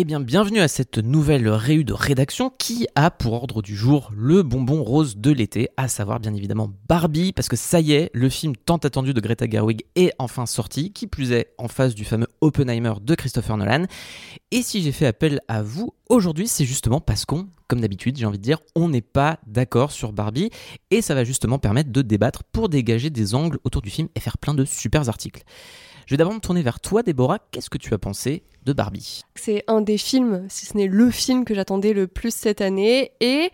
Eh bien, bienvenue à cette nouvelle réu de rédaction qui a pour ordre du jour le bonbon rose de l'été, à savoir bien évidemment Barbie, parce que ça y est, le film tant attendu de Greta Gerwig est enfin sorti, qui plus est en face du fameux Oppenheimer de Christopher Nolan. Et si j'ai fait appel à vous aujourd'hui, c'est justement parce qu'on, comme d'habitude, j'ai envie de dire, on n'est pas d'accord sur Barbie, et ça va justement permettre de débattre pour dégager des angles autour du film et faire plein de super articles. Je vais d'abord me tourner vers toi, Déborah. Qu'est-ce que tu as pensé de Barbie? C'est un des films, si ce n'est le film que j'attendais le plus cette année. Et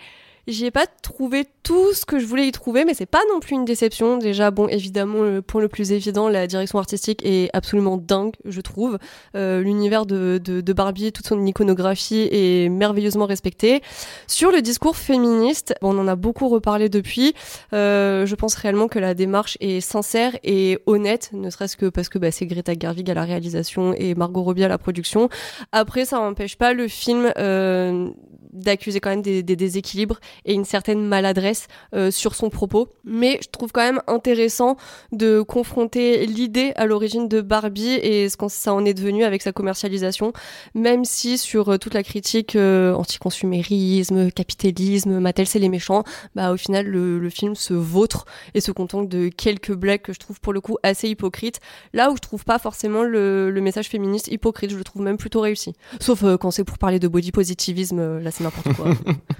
J'y ai pas trouvé tout ce que je voulais y trouver, mais c'est pas non plus une déception. Déjà, bon, évidemment, le point le plus évident, la direction artistique est absolument dingue, je trouve. Euh, L'univers de, de, de, Barbie, toute son iconographie est merveilleusement respecté. Sur le discours féministe, on en a beaucoup reparlé depuis. Euh, je pense réellement que la démarche est sincère et honnête, ne serait-ce que parce que bah, c'est Greta Gerwig à la réalisation et Margot Robbie à la production. Après, ça n'empêche pas le film euh, d'accuser quand même des, des, déséquilibres et une certaine maladresse euh, sur son propos. Mais je trouve quand même intéressant de confronter l'idée à l'origine de Barbie et ce que ça en est devenu avec sa commercialisation, même si sur euh, toute la critique euh, anticonsumérisme, capitalisme, Mattel c'est les méchants, bah au final le, film se vautre et se contente de quelques blagues que je trouve pour le coup assez hypocrites. Là où je trouve pas forcément le, le message féministe hypocrite, je le trouve même plutôt réussi. Sauf euh, quand c'est pour parler de body positivisme, là c'est n'importe quoi.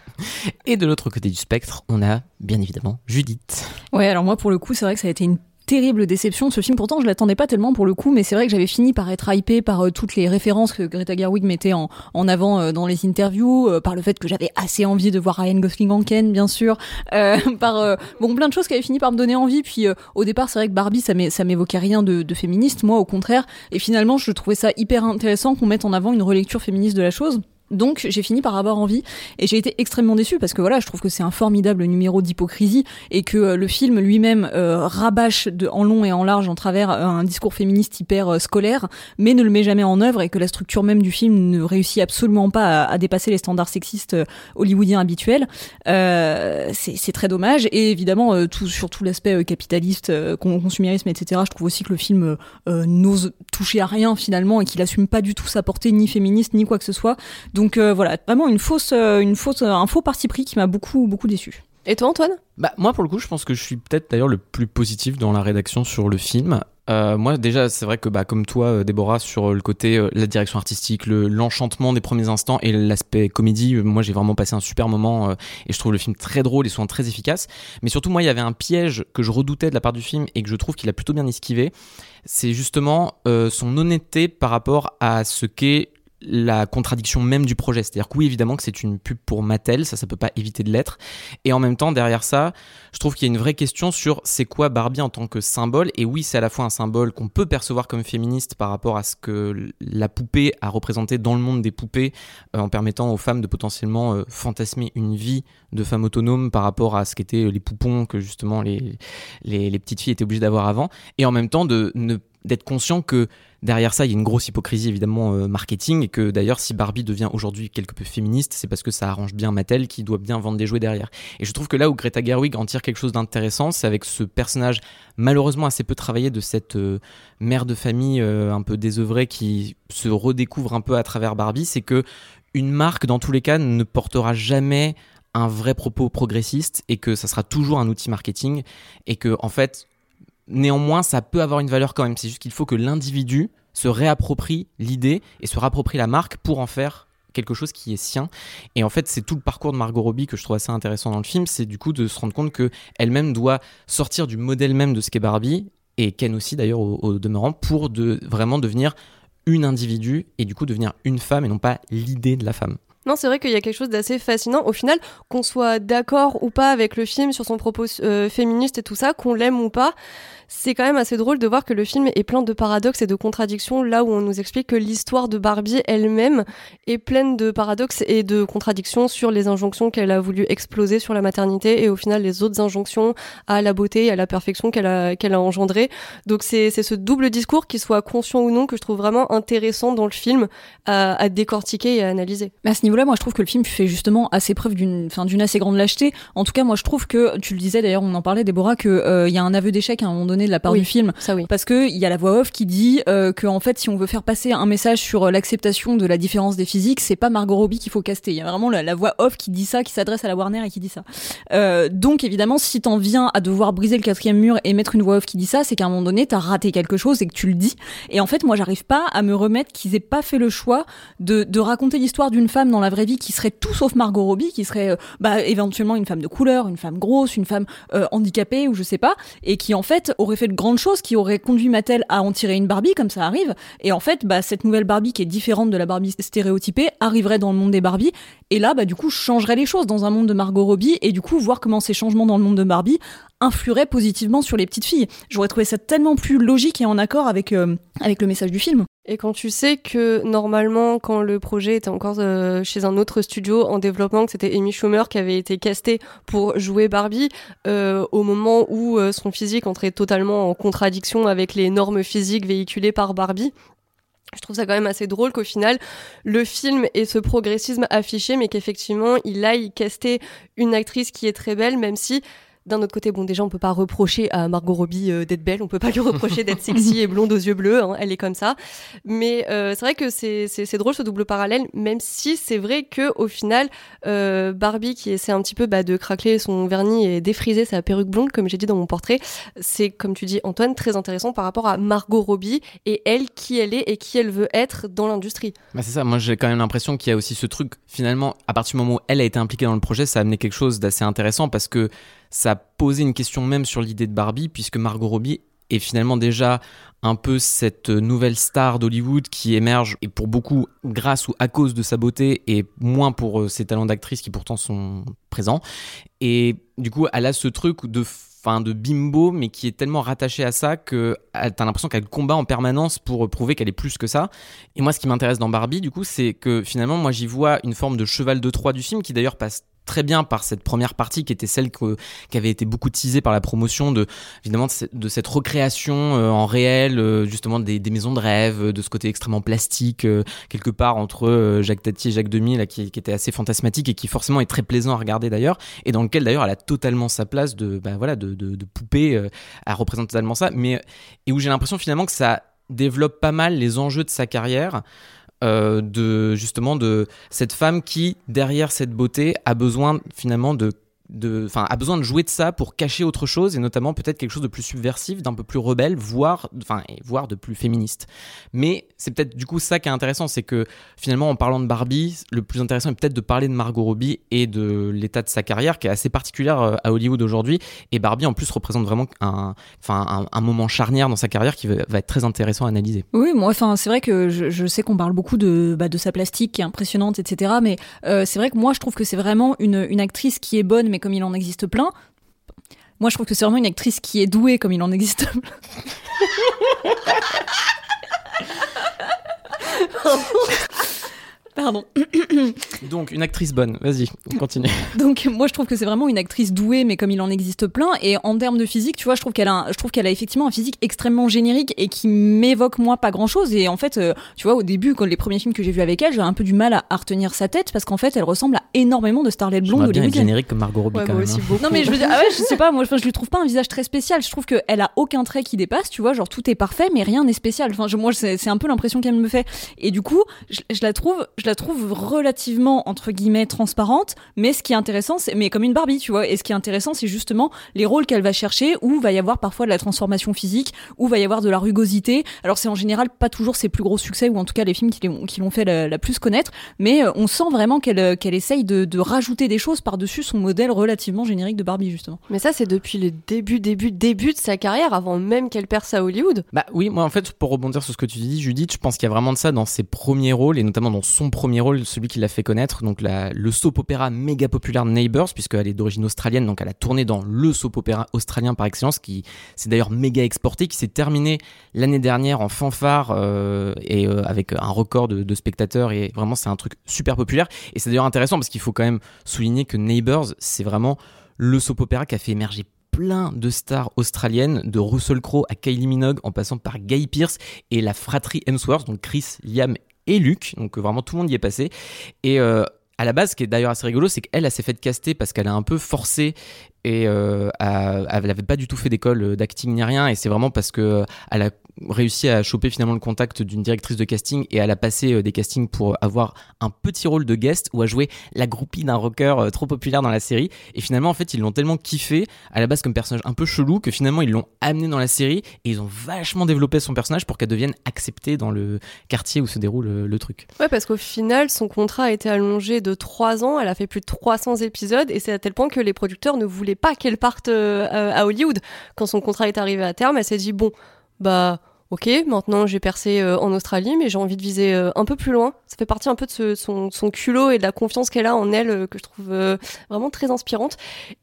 Et de l'autre côté du spectre, on a bien évidemment Judith. Ouais, alors moi pour le coup, c'est vrai que ça a été une terrible déception ce film. Pourtant, je l'attendais pas tellement pour le coup, mais c'est vrai que j'avais fini par être hypé par euh, toutes les références que Greta Gerwig mettait en, avant euh, dans les interviews, euh, par le fait que j'avais assez envie de voir Ryan Gosling en Ken, bien sûr, par bon plein de choses qui avaient fini par me donner envie. Puis au départ, c'est vrai que Barbie, ça m'évoquait rien de féministe, moi au contraire. Et finalement, je trouvais ça hyper intéressant qu'on mette en avant une relecture féministe de la chose. Donc j'ai fini par avoir envie et j'ai été extrêmement déçue parce que voilà, je trouve que c'est un formidable numéro d'hypocrisie et que euh, le film lui-même euh, rabâche de, en long et en large en travers euh, un discours féministe hyper scolaire, mais ne le met jamais en œuvre et que la structure même du film ne réussit absolument pas à, à dépasser les standards sexistes hollywoodiens habituels. c'est très dommage et évidemment tout sur tout l'aspect capitaliste, consumérisme, etc. Je trouve aussi que le film n'ose toucher à rien finalement et qu'il assume pas du tout sa portée ni féministe ni quoi que ce soit. Donc euh, voilà, vraiment une fausse, euh, une fausse, un faux parti pris qui m'a beaucoup, beaucoup déçu. Et toi, Antoine? Bah moi, pour le coup, je pense que je suis peut-être d'ailleurs le plus positif dans la rédaction sur le film. Euh, moi déjà c'est vrai que bah, comme toi Déborah sur le côté la direction artistique, l'enchantement des premiers instants et l'aspect comédie, moi j'ai vraiment passé un super moment et je trouve le film très drôle et souvent très efficace. Mais surtout moi il y avait un piège que je redoutais de la part du film et que je trouve qu'il a plutôt bien esquivé. C'est justement son honnêteté par rapport à ce qu'est la contradiction même du projet. C'est-à-dire que oui, évidemment que c'est une pub pour Mattel, ça, ça peut pas éviter de l'être. Et en même temps, derrière ça, je trouve qu'il y a une vraie question sur c'est quoi Barbie en tant que symbole. Et oui, c'est à la fois un symbole qu'on peut percevoir comme féministe par rapport à ce que la poupée a représenté dans le monde des poupées, euh, en permettant aux femmes de potentiellement euh, fantasmer une vie de femme autonome par rapport à ce qu'étaient les poupons que justement les, les, les petites filles étaient obligées d'avoir avant. Et en même temps, de ne d'être conscient que derrière ça, il y a une grosse hypocrisie évidemment euh, marketing et que d'ailleurs si Barbie devient aujourd'hui quelque peu féministe, c'est parce que ça arrange bien Mattel qui doit bien vendre des jouets derrière. Et je trouve que là où Greta Gerwig en tire quelque chose d'intéressant, c'est avec ce personnage malheureusement assez peu travaillé de cette euh, mère de famille euh, un peu désœuvrée qui se redécouvre un peu à travers Barbie, c'est que une marque dans tous les cas ne portera jamais un vrai propos progressiste et que ça sera toujours un outil marketing et que en fait néanmoins ça peut avoir une valeur quand même. C'est juste qu'il faut que l'individu se réapproprie l'idée et se réapproprie la marque pour en faire quelque chose qui est sien. Et en fait c'est tout le parcours de Margot Robbie que je trouve assez intéressant dans le film c'est du coup de se rendre compte que elle-même doit sortir du modèle même de ce qu'est Barbie et Ken aussi d'ailleurs au, au demeurant pour de vraiment devenir une individu et du coup devenir une femme et non pas l'idée de la femme Non, c'est vrai qu'il y a quelque chose d'assez fascinant. Au final, qu'on soit d'accord ou pas avec le film sur son propos euh, féministe et tout ça, qu'on l'aime ou pas, c'est quand même assez drôle de voir que le film est plein de paradoxes et de contradictions, là où on nous explique que l'histoire de Barbie elle-même est pleine de paradoxes et de contradictions sur les injonctions qu'elle a voulu exploser sur la maternité et au final les autres injonctions à la beauté et à la perfection qu'elle a, qu'elle a engendré. Donc c'est, ce double discours, qu'il soit conscient ou non, que je trouve vraiment intéressant dans le film à, décortiquer et à analyser. À ce niveau-là, moi je trouve que le film fait justement assez preuve d'une, d'une assez grande lâcheté. En tout cas, moi je trouve que, tu le disais d'ailleurs, on en parlait, Déborah, qu'il euh, y a un aveu d'échec à un moment donné de la part Oui. du film. Ça oui. Parce que il y a la voix off qui dit euh, que en fait si on veut faire passer un message sur euh, l'acceptation de la différence des physiques, c'est pas Margot Robbie qu'il faut caster. Il y a vraiment la, la voix off qui dit ça, qui s'adresse à la Warner et qui dit ça. Euh, donc évidemment, si t'en viens à devoir briser le quatrième mur et mettre une voix off qui dit ça, c'est qu'à un moment donné t'as raté quelque chose et que tu le dis. Et en fait, moi j'arrive pas à me remettre qu'ils aient pas fait le choix de, de raconter l'histoire d'une femme dans la vraie vie qui serait tout sauf Margot Robbie, qui serait euh, bah, éventuellement une femme de couleur, une femme grosse, une femme handicapée ou je sais pas, et qui en fait aurait fait de grandes choses, qui aurait conduit Mattel à en tirer une Barbie comme ça arrive. Et en fait, bah, cette nouvelle Barbie qui est différente de la Barbie stéréotypée arriverait dans le monde des Barbie. Et là, bah, du coup, changerait les choses dans un monde de Margot Robbie et du coup, voir comment ces changements dans le monde de Barbie influeraient positivement sur les petites filles. J'aurais trouvé ça tellement plus logique et en accord avec, euh, avec le message du film. Et quand tu sais que normalement, quand le projet était encore euh, chez un autre studio en développement, que c'était Amy Schumer qui avait été castée pour jouer Barbie, euh, au moment où euh, son physique entrait totalement en contradiction avec les normes physiques véhiculées par Barbie. Je trouve ça quand même assez drôle qu'au final, le film ait ce progressisme affiché, mais qu'effectivement, il aille caster une actrice qui est très belle, même si d'un autre côté, bon, déjà, on peut pas reprocher à Margot Robbie euh, d'être belle, on peut pas lui reprocher d'être sexy et blonde aux yeux bleus, hein, elle est comme ça. Mais euh, c'est vrai que c'est drôle ce double parallèle, même si c'est vrai que au final, euh, Barbie qui essaie un petit peu bah, de craquer son vernis et défriser sa perruque blonde, comme j'ai dit dans mon portrait, c'est comme tu dis Antoine très intéressant par rapport à Margot Robbie et elle qui elle est et qui elle veut être dans l'industrie. Bah c'est ça, moi j'ai quand même l'impression qu'il y a aussi ce truc, finalement, à partir du moment où elle a été impliquée dans le projet, ça a amené quelque chose d'assez intéressant parce que ça posé une question même sur l'idée de Barbie, puisque Margot Robbie est finalement déjà un peu cette nouvelle star d'Hollywood qui émerge, et pour beaucoup grâce ou à cause de sa beauté, et moins pour euh, ses talents d'actrice qui pourtant sont présents. Et du coup, elle a ce truc de fin de bimbo, mais qui est tellement rattaché à ça que elle- t'as l'impression qu'elle combat en permanence pour prouver qu'elle est plus que ça. Et moi, ce qui m'intéresse dans Barbie, du coup, c'est que finalement, moi, j'y vois une forme de cheval de Troie du film qui d'ailleurs passe très bien par cette première partie qui était celle que- qui avait été beaucoup teasée par la promotion de évidemment de, ce- de cette recréation euh, en réel euh, justement des, maisons de rêve euh, de ce côté extrêmement plastique quelque part entre Jacques Tati et Jacques Demy là qui, était assez fantasmatique et qui forcément est très plaisant à regarder d'ailleurs et dans lequel d'ailleurs elle a totalement sa place de bah, voilà de, poupée euh, elle représente totalement ça mais et où j'ai l'impression finalement que ça développe pas mal les enjeux de sa carrière euh, de justement de cette femme qui derrière cette beauté a besoin finalement de de enfin a besoin de jouer de ça pour cacher autre chose et notamment peut-être quelque chose de plus subversif d'un peu plus rebelle voire enfin voire de plus féministe. Mais c'est peut-être du coup ça qui est intéressant c'est que finalement en parlant de Barbie le plus intéressant est peut-être de parler de Margot Robbie et de l'état de sa carrière qui est assez particulière euh, à Hollywood aujourd'hui et Barbie en plus représente vraiment un enfin un, un moment charnière dans sa carrière qui va, va être très intéressant à analyser Oui, moi, enfin, c'est vrai que je, je sais qu'on parle beaucoup de, bah, de sa plastique qui est impressionnante, etc. Mais euh, c'est vrai que moi, je trouve que c'est vraiment une, une actrice qui est bonne, mais comme il en existe plein. Moi, je trouve que c'est vraiment une actrice qui est douée, comme il en existe plein. 我 不 Pardon. Donc, une actrice bonne, vas-y, on continue. Donc moi je trouve que c'est vraiment une actrice douée, mais comme il en existe plein. Et en termes de physique, tu vois, je trouve qu'elle a, je trouve qu'elle a effectivement un physique extrêmement générique et qui m'évoque moi pas grand chose. Et en fait, euh, tu vois, au début, quand les premiers films que j'ai vus avec elle, j'ai un peu du mal à, retenir sa tête parce qu'en fait, elle ressemble à énormément de Starlet blonde bien être générique comme Margot Robbie Ouais, quand moi même. aussi hein. Non mais je veux dire, ah ouais, je sais pas, moi enfin, je lui trouve pas un visage très spécial. Je trouve qu'elle a aucun trait qui dépasse, tu vois, genre tout est parfait, mais rien n'est spécial. Enfin, je- moi c'est c'est un peu l'impression qu'elle me fait. Et du coup, je, je la trouve, je la trouve relativement entre guillemets transparente. Mais ce qui est intéressant, c'est mais comme une Barbie, tu vois. Et ce qui est intéressant, c'est justement les rôles qu'elle va chercher, où va y avoir parfois de la transformation physique, où va y avoir de la rugosité. Alors c'est en général pas toujours ses plus gros succès, ou en tout cas les films qui l'ont fait la, la plus connaître. Mais euh, on sent vraiment qu'elle euh, qu'elle essaye de, de rajouter des choses par-dessus son modèle relativement générique de Barbie, justement. Mais ça, c'est depuis le début, début, début de sa carrière, avant même qu'elle perce à Hollywood. Bah oui, moi en fait, pour rebondir sur ce que tu dis, Judith, je pense qu'il y a vraiment de ça dans ses premiers rôles, et notamment dans son premier rôle, celui qui l'a fait connaître, donc le soap opéra méga populaire Neighbours, puisqu'elle est d'origine australienne, donc elle a tourné dans le soap opéra australien par excellence, qui s'est d'ailleurs méga exporté, qui s'est terminé l'année dernière en fanfare, euh, et euh, avec un record de, de spectateurs, et vraiment c'est un truc super populaire. Et c'est d'ailleurs intéressant parce qu'il faut quand même souligner que Neighbours, c'est vraiment le soap opéra qui a fait émerger plein de stars australiennes, de Russell Crowe à Kylie Minogue, en passant par Guy Pearce et la fratrie Hemsworth, donc Chris, Liam et Luke. Donc euh, vraiment tout le monde y est passé. Et euh, à la base, ce qui est d'ailleurs assez rigolo, c'est qu'elle, elle s'est fait caster parce qu'elle a un peu forcé et euh, elle n'avait pas du tout fait d'école d'acting ni rien. Et c'est vraiment parce que euh, elle a réussi à choper finalement le contact d'une directrice de casting et elle a passé euh, des castings pour avoir un petit rôle de guest ou à jouer la groupie d'un rocker euh, trop populaire dans la série. Et finalement, en fait, ils l'ont tellement kiffé à la base comme personnage un peu chelou que finalement ils l'ont amené dans la série et ils ont vachement développé son personnage pour qu'elle devienne acceptée dans le quartier où se déroule euh, le truc. Ouais, parce qu'au final, son contrat a été allongé de 3 ans. Elle a fait plus de 300 épisodes et c'est à tel point que les producteurs ne voulaient pas qu'elle parte à à Hollywood. Quand son contrat est arrivé à terme, elle s'est dit bon, bah. Ok, maintenant j'ai percé euh, en Australie, mais j'ai envie de viser euh, un peu plus loin. Ça fait partie un peu de son, culot et de la confiance qu'elle a en elle, euh, que je trouve vraiment très inspirante.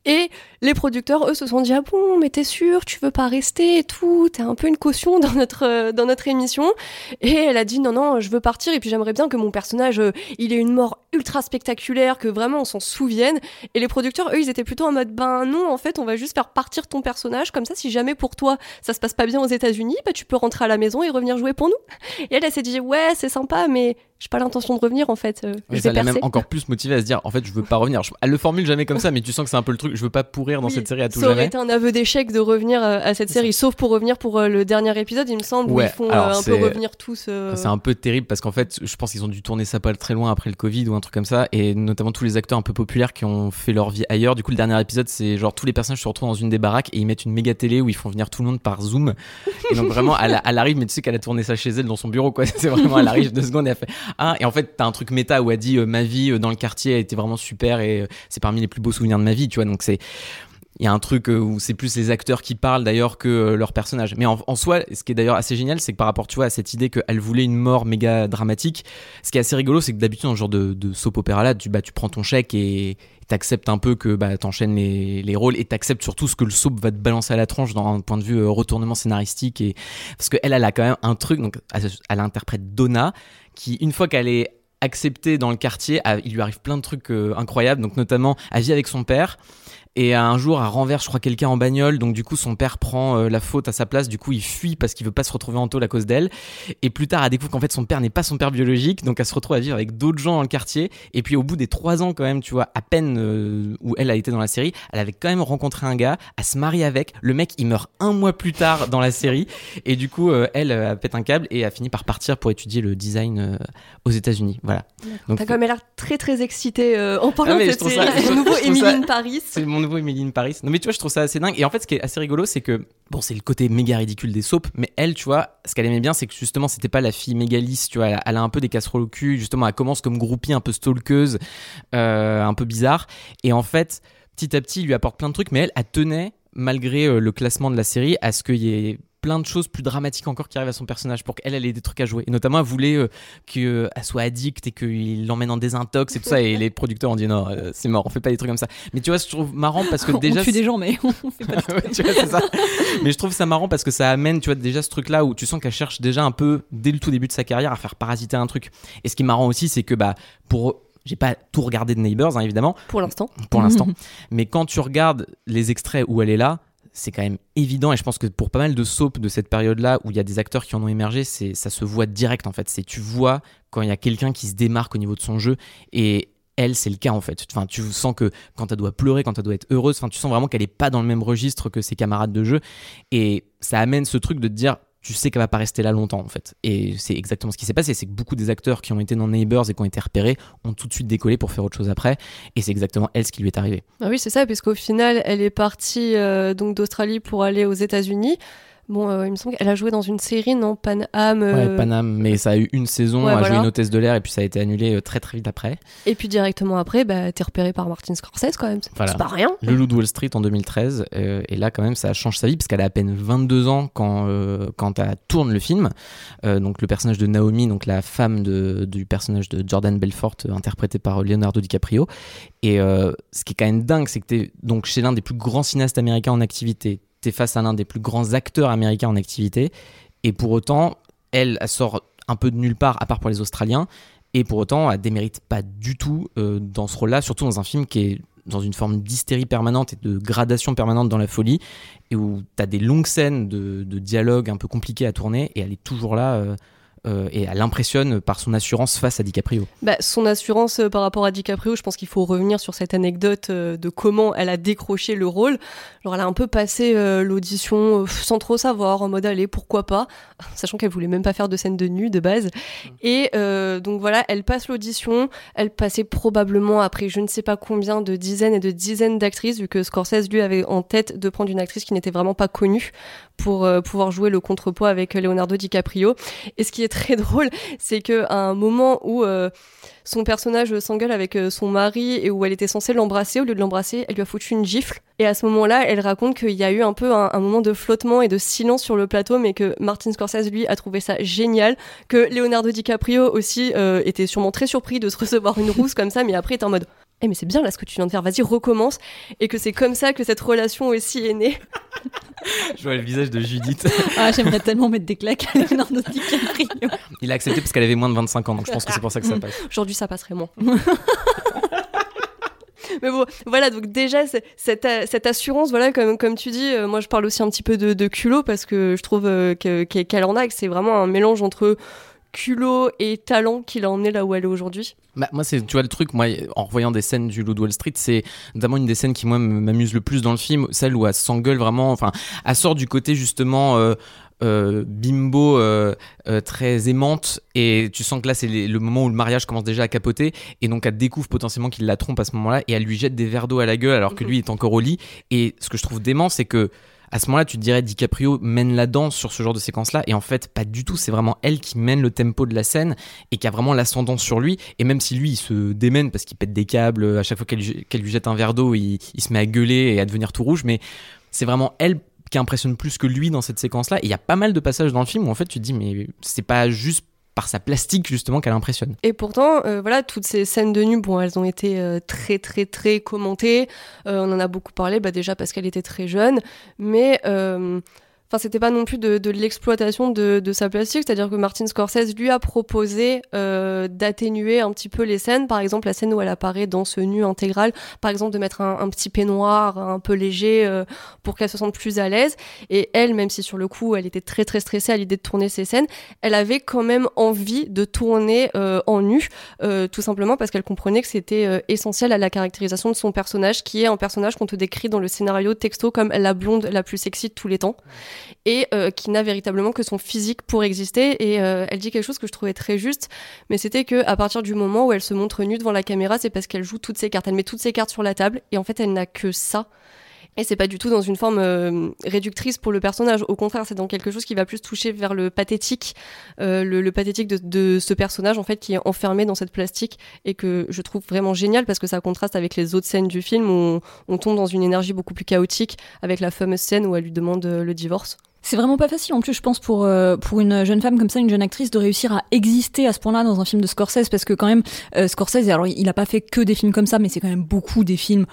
Et les producteurs, eux, se sont dit ah bon, mais t'es sûr, tu veux pas rester et tout, t'es un peu une caution dans notre dans notre émission. Et elle a dit non non, je veux partir et puis j'aimerais bien que mon personnage, il ait une mort ultra spectaculaire, que vraiment on s'en souvienne. Et les producteurs, eux, ils étaient plutôt en mode ben non, en fait, on va juste faire partir ton personnage comme ça. Si jamais pour toi ça se passe pas bien aux États-Unis, bah tu peux rentrer à la maison et revenir jouer pour nous. Et elle, elle s'est dit ouais, c'est sympa, mais j'ai pas l'intention de revenir en fait. euh, ça l'a même encore plus motivé à se dire en fait je veux pas revenir. Je- Elle le formule jamais comme ça mais tu sens que c'est un peu le truc je veux pas pourrir dans Oui, cette série à tout ça aurait jamais. été un aveu d'échec de revenir euh, à cette série, sauf pour revenir pour euh, le dernier épisode, il me semble, où Ouais, ils font euh, un peu revenir tous. C'est un peu terrible parce qu'en fait, je pense qu'ils ont dû tourner ça pas très loin après le Covid ou un truc comme ça, et notamment tous les acteurs un peu populaires qui ont fait leur vie ailleurs. Du coup, le dernier épisode, c'est genre tous les personnages se retrouvent dans une des baraques et ils mettent une méga télé où ils font venir tout le monde par Zoom. Et donc vraiment, elle, elle arrive, mais tu sais qu'elle a tourné ça chez elle dans son bureau, quoi. C'est vraiment, elle arrive deux secondes et elle fait ah. Et en fait, t'as un truc méta où elle dit euh, ma vie euh, dans le quartier a été vraiment super et euh, c'est parmi les plus beaux souvenirs de ma vie, tu vois. Donc c'est il y a un truc où c'est plus les acteurs qui parlent d'ailleurs que leurs personnages. Mais en, en soi, ce qui est d'ailleurs assez génial, c'est que par rapport, tu vois, à cette idée qu'elle voulait une mort méga dramatique, ce qui est assez rigolo, c'est que d'habitude, dans ce genre de, de soap opéra là, tu, bah, tu prends ton chèque et t'acceptes un peu que bah, t'enchaînes les, les rôles et t'acceptes surtout ce que le soap va te balancer à la tranche dans un point de vue retournement scénaristique. Et... Parce qu'elle, elle a quand même un truc, donc elle, elle interprète Donna, qui, une fois qu'elle est acceptée dans le quartier, il lui arrive plein de trucs euh, incroyables, donc notamment, elle vit avec son père. Et un jour, elle renverse, je crois, quelqu'un en bagnole. Donc, du coup, son père prend euh, la faute à sa place. Du coup, il fuit parce qu'il veut pas se retrouver en tôle à cause d'elle. Et plus tard, elle découvre qu'en fait, son père n'est pas son père biologique. Donc, elle se retrouve à vivre avec d'autres gens dans le quartier. Et puis, au bout des trois ans, quand même, tu vois, à peine euh, où elle a été dans la série, elle avait quand même rencontré un gars, elle se marie avec. Le mec, il meurt un mois plus tard dans la série. Et du coup, euh, elle, elle pète un câble et a fini par partir pour étudier le design aux États-Unis. Voilà. Donc, T'as quand même l'air très très excité en parlant Ah, de cette série. nouveau in Paris. C'est mon nouveau Emily in Paris. Non mais tu vois, je trouve ça assez dingue. Et en fait, ce qui est assez rigolo, c'est que bon, c'est le côté méga ridicule des soaps, mais elle, tu vois, ce qu'elle aimait bien, c'est que justement, c'était pas la fille méga lisse, tu vois. Elle a, un peu des casseroles au cul. Justement, elle commence comme groupie, un peu stalkeuse, euh, un peu bizarre. Et en fait, petit à petit, il lui apporte plein de trucs, mais elle, elle tenait malgré euh, le classement de la série à ce qu'il y ait plein de choses plus dramatiques encore qui arrivent à son personnage pour qu'elle elle ait des trucs à jouer et notamment elle voulait euh, qu'elle soit addicte et qu'il l'emmène en désintox et tout ça et les producteurs ont dit non euh, c'est mort on fait pas des trucs comme ça mais tu vois je trouve marrant parce que déjà on tue des gens, mais on fait pas de Ouais, tu vois, c'est ça. Mais je trouve ça marrant parce que ça amène, tu vois, déjà ce truc-là où tu sens qu'elle cherche déjà un peu, dès le tout début de sa carrière, à faire parasiter un truc. Et ce qui est marrant aussi, c'est que, bah, pour j'ai pas tout regardé de Neighbors, hein, évidemment. Pour l'instant. Pour l'instant. Mais quand tu regardes les extraits où elle est là, c'est quand même évident et je pense que pour pas mal de soaps de cette période-là où il y a des acteurs qui en ont émergé, c'est ça se voit direct en fait. C'est tu vois quand il y a quelqu'un qui se démarque au niveau de son jeu et elle, c'est le cas en fait. Enfin, tu sens que quand elle doit pleurer, quand elle doit être heureuse, enfin, tu sens vraiment qu'elle est pas dans le même registre que ses camarades de jeu. Et ça amène ce truc de te dire, tu sais qu'elle va pas rester là longtemps en fait. Et c'est exactement ce qui s'est passé, c'est que beaucoup des acteurs qui ont été dans Neighbors et qui ont été repérés ont tout de suite décollé pour faire autre chose après. Et c'est exactement elle ce qui lui est arrivé. Ah oui, c'est ça, puisqu'au final, elle est partie euh, donc d'Australie pour aller aux États-Unis. Bon, euh, il me semble qu'elle a joué dans une série, non? Pan Am. euh, Ouais, Paname, mais ça a eu une saison, Ouais, a voilà. joué une hôtesse de l'air et puis ça a été annulé euh, très très vite après. Et puis directement après, bah, t'es repéré par Martin Scorsese quand même. C'est Voilà. c'est pas rien. Le Loup de Wall Street en 2013. euh, et là, quand même, ça change sa vie parce qu'elle a à peine 22 ans quand, quand elle tourne le film. Donc, le personnage de Naomi, donc la femme de- du personnage de Jordan Belfort, interprété par Leonardo DiCaprio. Et ce qui est quand même dingue, c'est que t'es donc chez l'un des plus grands cinéastes américains en activité. T'es face à l'un des plus grands acteurs américains en activité. Et pour autant, elle, elle sort un peu de nulle part, à part pour les Australiens. Et pour autant, elle démérite pas du tout euh, dans ce rôle-là, surtout dans un film qui est dans une forme d'hystérie permanente et de gradation permanente dans la folie, et où tu as des longues scènes de, de dialogue un peu compliqués à tourner, et elle est toujours là, euh, euh, et elle impressionne par son assurance face à DiCaprio. Bah, son assurance euh, par rapport à DiCaprio, je pense qu'il faut revenir sur cette anecdote euh, de comment elle a décroché le rôle. Alors, elle a un peu passé euh, l'audition euh, sans trop savoir, en mode allez, pourquoi pas, sachant qu'elle voulait même pas faire de scène de nu de base. Et euh, donc voilà, elle passe l'audition, elle passait probablement après je ne sais pas combien de dizaines et de dizaines d'actrices, vu que Scorsese lui avait en tête de prendre une actrice qui n'était vraiment pas connue pour euh, pouvoir jouer le contrepoids avec Leonardo DiCaprio. Et ce qui est très drôle, c'est que à un moment où euh, son personnage s'engueule avec euh, son mari et où elle était censée l'embrasser, au lieu de l'embrasser, elle lui a foutu une gifle. Et à ce moment-là, elle raconte qu'il y a eu un peu un, moment de flottement et de silence sur le plateau, mais que Martin Scorsese, lui, a trouvé ça génial. Que Leonardo DiCaprio aussi était sûrement très surpris de se recevoir une rousse comme ça, mais après était en mode eh mais c'est bien là ce que tu viens de faire, vas-y recommence et que c'est comme ça que cette relation aussi est née. Je vois le visage de Judith. Ah, j'aimerais tellement mettre des claques à Leonardo DiCaprio. Il a accepté parce qu'elle avait moins de 25 ans, donc je pense que c'est pour ça que ça passe. Aujourd'hui, ça passerait moins. Mais bon, voilà, donc déjà, cette, euh, cette assurance, voilà, comme, comme tu dis, euh, moi je parle aussi un petit peu de, de culot parce que je trouve euh, que- qu'elle qu'elle en a, que c'est vraiment un mélange entre culot et talent qui l'a emmenée là où elle est aujourd'hui. Bah, moi, c'est, tu vois, le truc, moi, en revoyant des scènes du Loup de Wall Street, c'est notamment une des scènes qui, moi, m'amuse le plus dans le film, celle où elle s'engueule vraiment, enfin, elle sort du côté, justement, euh, euh, bimbo euh, euh, très aimante et tu sens que là c'est le moment où le mariage commence déjà à capoter et donc elle découvre potentiellement qu'il la trompe à ce moment-là et elle lui jette des verres d'eau à la gueule alors que Mhm. lui est encore au lit et ce que je trouve dément c'est que à ce moment-là tu te dirais DiCaprio mène la danse sur ce genre de séquence là et en fait pas du tout. C'est vraiment elle qui mène le tempo de la scène et qui a vraiment l'ascendance sur lui. Et même si lui il se démène parce qu'il pète des câbles à chaque fois qu'elle lui, jette un verre d'eau il, il se met à gueuler et à devenir tout rouge. Mais c'est vraiment elle qui impressionne plus que lui dans cette séquence-là. Et il y a pas mal de passages dans le film où en fait tu te dis mais c'est pas juste par sa plastique justement qu'elle impressionne. Et pourtant, euh, voilà, toutes ces scènes de nu, bon, elles ont été euh, très, très, très commentées. Euh, on en a beaucoup parlé, bah, déjà parce qu'elle était très jeune, mais. Enfin, c'était pas non plus de, de l'exploitation de, de sa plastique, c'est-à-dire que Martin Scorsese lui a proposé euh, d'atténuer un petit peu les scènes. Par exemple, la scène où elle apparaît dans ce nu intégral, par exemple, de mettre un, un petit peignoir un peu léger euh, pour qu'elle se sente plus à l'aise. Et elle, même si sur le coup, elle était très très stressée à l'idée de tourner ces scènes, elle avait quand même envie de tourner euh, en nu, euh, tout simplement parce qu'elle comprenait que c'était euh, essentiel à la caractérisation de son personnage, qui est un personnage qu'on te décrit dans le scénario texto comme la blonde la plus sexy de tous les temps, et euh, qui n'a véritablement que son physique pour exister. Et euh, elle dit quelque chose que je trouvais très juste, mais c'était que à partir du moment où elle se montre nue devant la caméra, c'est parce qu'elle joue toutes ses cartes, elle met toutes ses cartes sur la table, et en fait elle n'a que ça. Et c'est pas du tout dans une forme euh, réductrice pour le personnage. Au contraire, c'est dans quelque chose qui va plus toucher vers le pathétique, euh, le, pathétique de, ce personnage en fait qui est enfermé dans cette plastique et que je trouve vraiment génial parce que ça contraste avec les autres scènes du film où on, tombe dans une énergie beaucoup plus chaotique avec la fameuse scène où elle lui demande euh, le divorce. C'est vraiment pas facile en plus, je pense, pour, pour une jeune femme comme ça, une jeune actrice, de réussir à exister à ce point-là dans un film de Scorsese, parce que quand même, Scorsese, alors il a pas fait que des films comme ça, mais c'est quand même beaucoup des films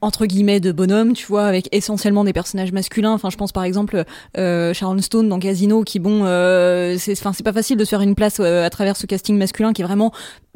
entre guillemets de bonhomme, tu vois, avec essentiellement des personnages masculins. Enfin, je pense par exemple euh, Sharon Stone dans Casino, qui bon, euh, c'est, enfin, c'est pas facile de se faire une place euh, à travers ce casting masculin qui est vraiment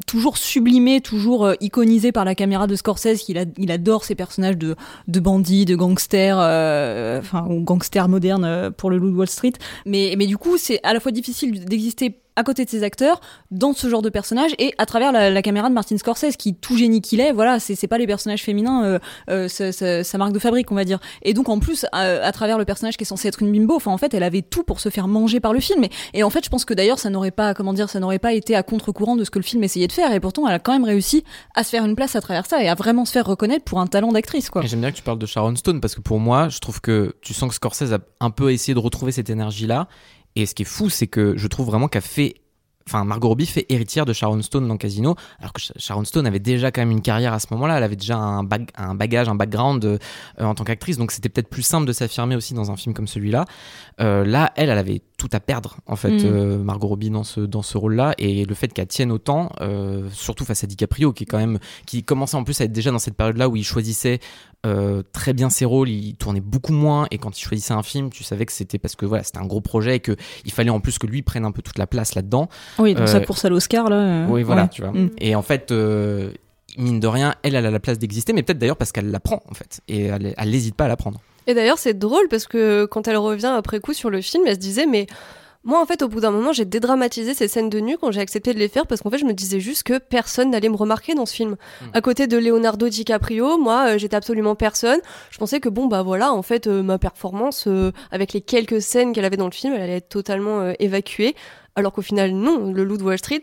toujours sublimé, toujours euh, iconisé par la caméra de Scorsese. Il, a, il adore ces personnages de, de bandits, de gangsters, euh, enfin ou gangsters modernes pour le Loup de Wall Street. Mais, mais du coup, c'est à la fois difficile d'exister à côté de ces acteurs dans ce genre de personnage et à travers la, caméra de Martin Scorsese qui tout génie qu'il est voilà c'est pas les personnages féminins euh, euh, sa, marque de fabrique on va dire. Et donc en plus à, travers le personnage qui est censé être une bimbo enfin en fait elle avait tout pour se faire manger par le film. Et, en fait je pense que d'ailleurs ça n'aurait pas comment dire ça n'aurait pas été à contre-courant de ce que le film essayait de faire. Et pourtant elle a quand même réussi à se faire une place à travers ça et à vraiment se faire reconnaître pour un talent d'actrice j'aime bien que tu parles de Sharon Stone parce que pour moi, je trouve que tu sens que Scorsese a un peu essayé de retrouver cette énergie-là. Et ce qui est fou, c'est que je trouve vraiment qu'elle fait. Enfin, Margot Robbie fait héritière de Sharon Stone dans Casino, alors que Sh- Sharon Stone avait déjà quand même une carrière à ce moment-là. Elle avait déjà un, bag- un bagage, un background euh, en tant qu'actrice, donc c'était peut-être plus simple de s'affirmer aussi dans un film comme celui-là. Euh, là, elle, elle avait tout à perdre en fait, Mm. euh, Margot Robbie dans ce dans ce rôle-là, et le fait qu'elle tienne autant, surtout face à DiCaprio, qui est quand même qui commençait en plus à être déjà dans cette période-là où il choisissait euh, très bien ses rôles, il tournait beaucoup moins et quand il choisissait un film, tu savais que c'était parce que voilà, c'était un gros projet et que il fallait en plus que lui prenne un peu toute la place là-dedans. oui donc Euh, sa course à l'Oscar là euh, oui, voilà, ouais. tu vois. Mm. Et en fait, euh, mine de rien, elle, elle a la place d'exister, mais peut-être d'ailleurs parce qu'elle la prend en fait et elle, elle n'hésite pas à la prendre. Et d'ailleurs, c'est drôle parce que quand elle revient après coup sur le film, elle se disait mais moi en fait au bout d'un moment j'ai dédramatisé ces scènes de nu quand j'ai accepté de les faire parce qu'en fait je me disais juste que personne n'allait me remarquer dans ce film. À côté de Leonardo DiCaprio, moi euh, j'étais absolument personne. Je pensais que bon bah voilà en fait euh, ma performance euh, avec les quelques scènes qu'elle avait dans le film, elle allait être totalement évacuée. Alors qu'au final non, le loup de Wall Street.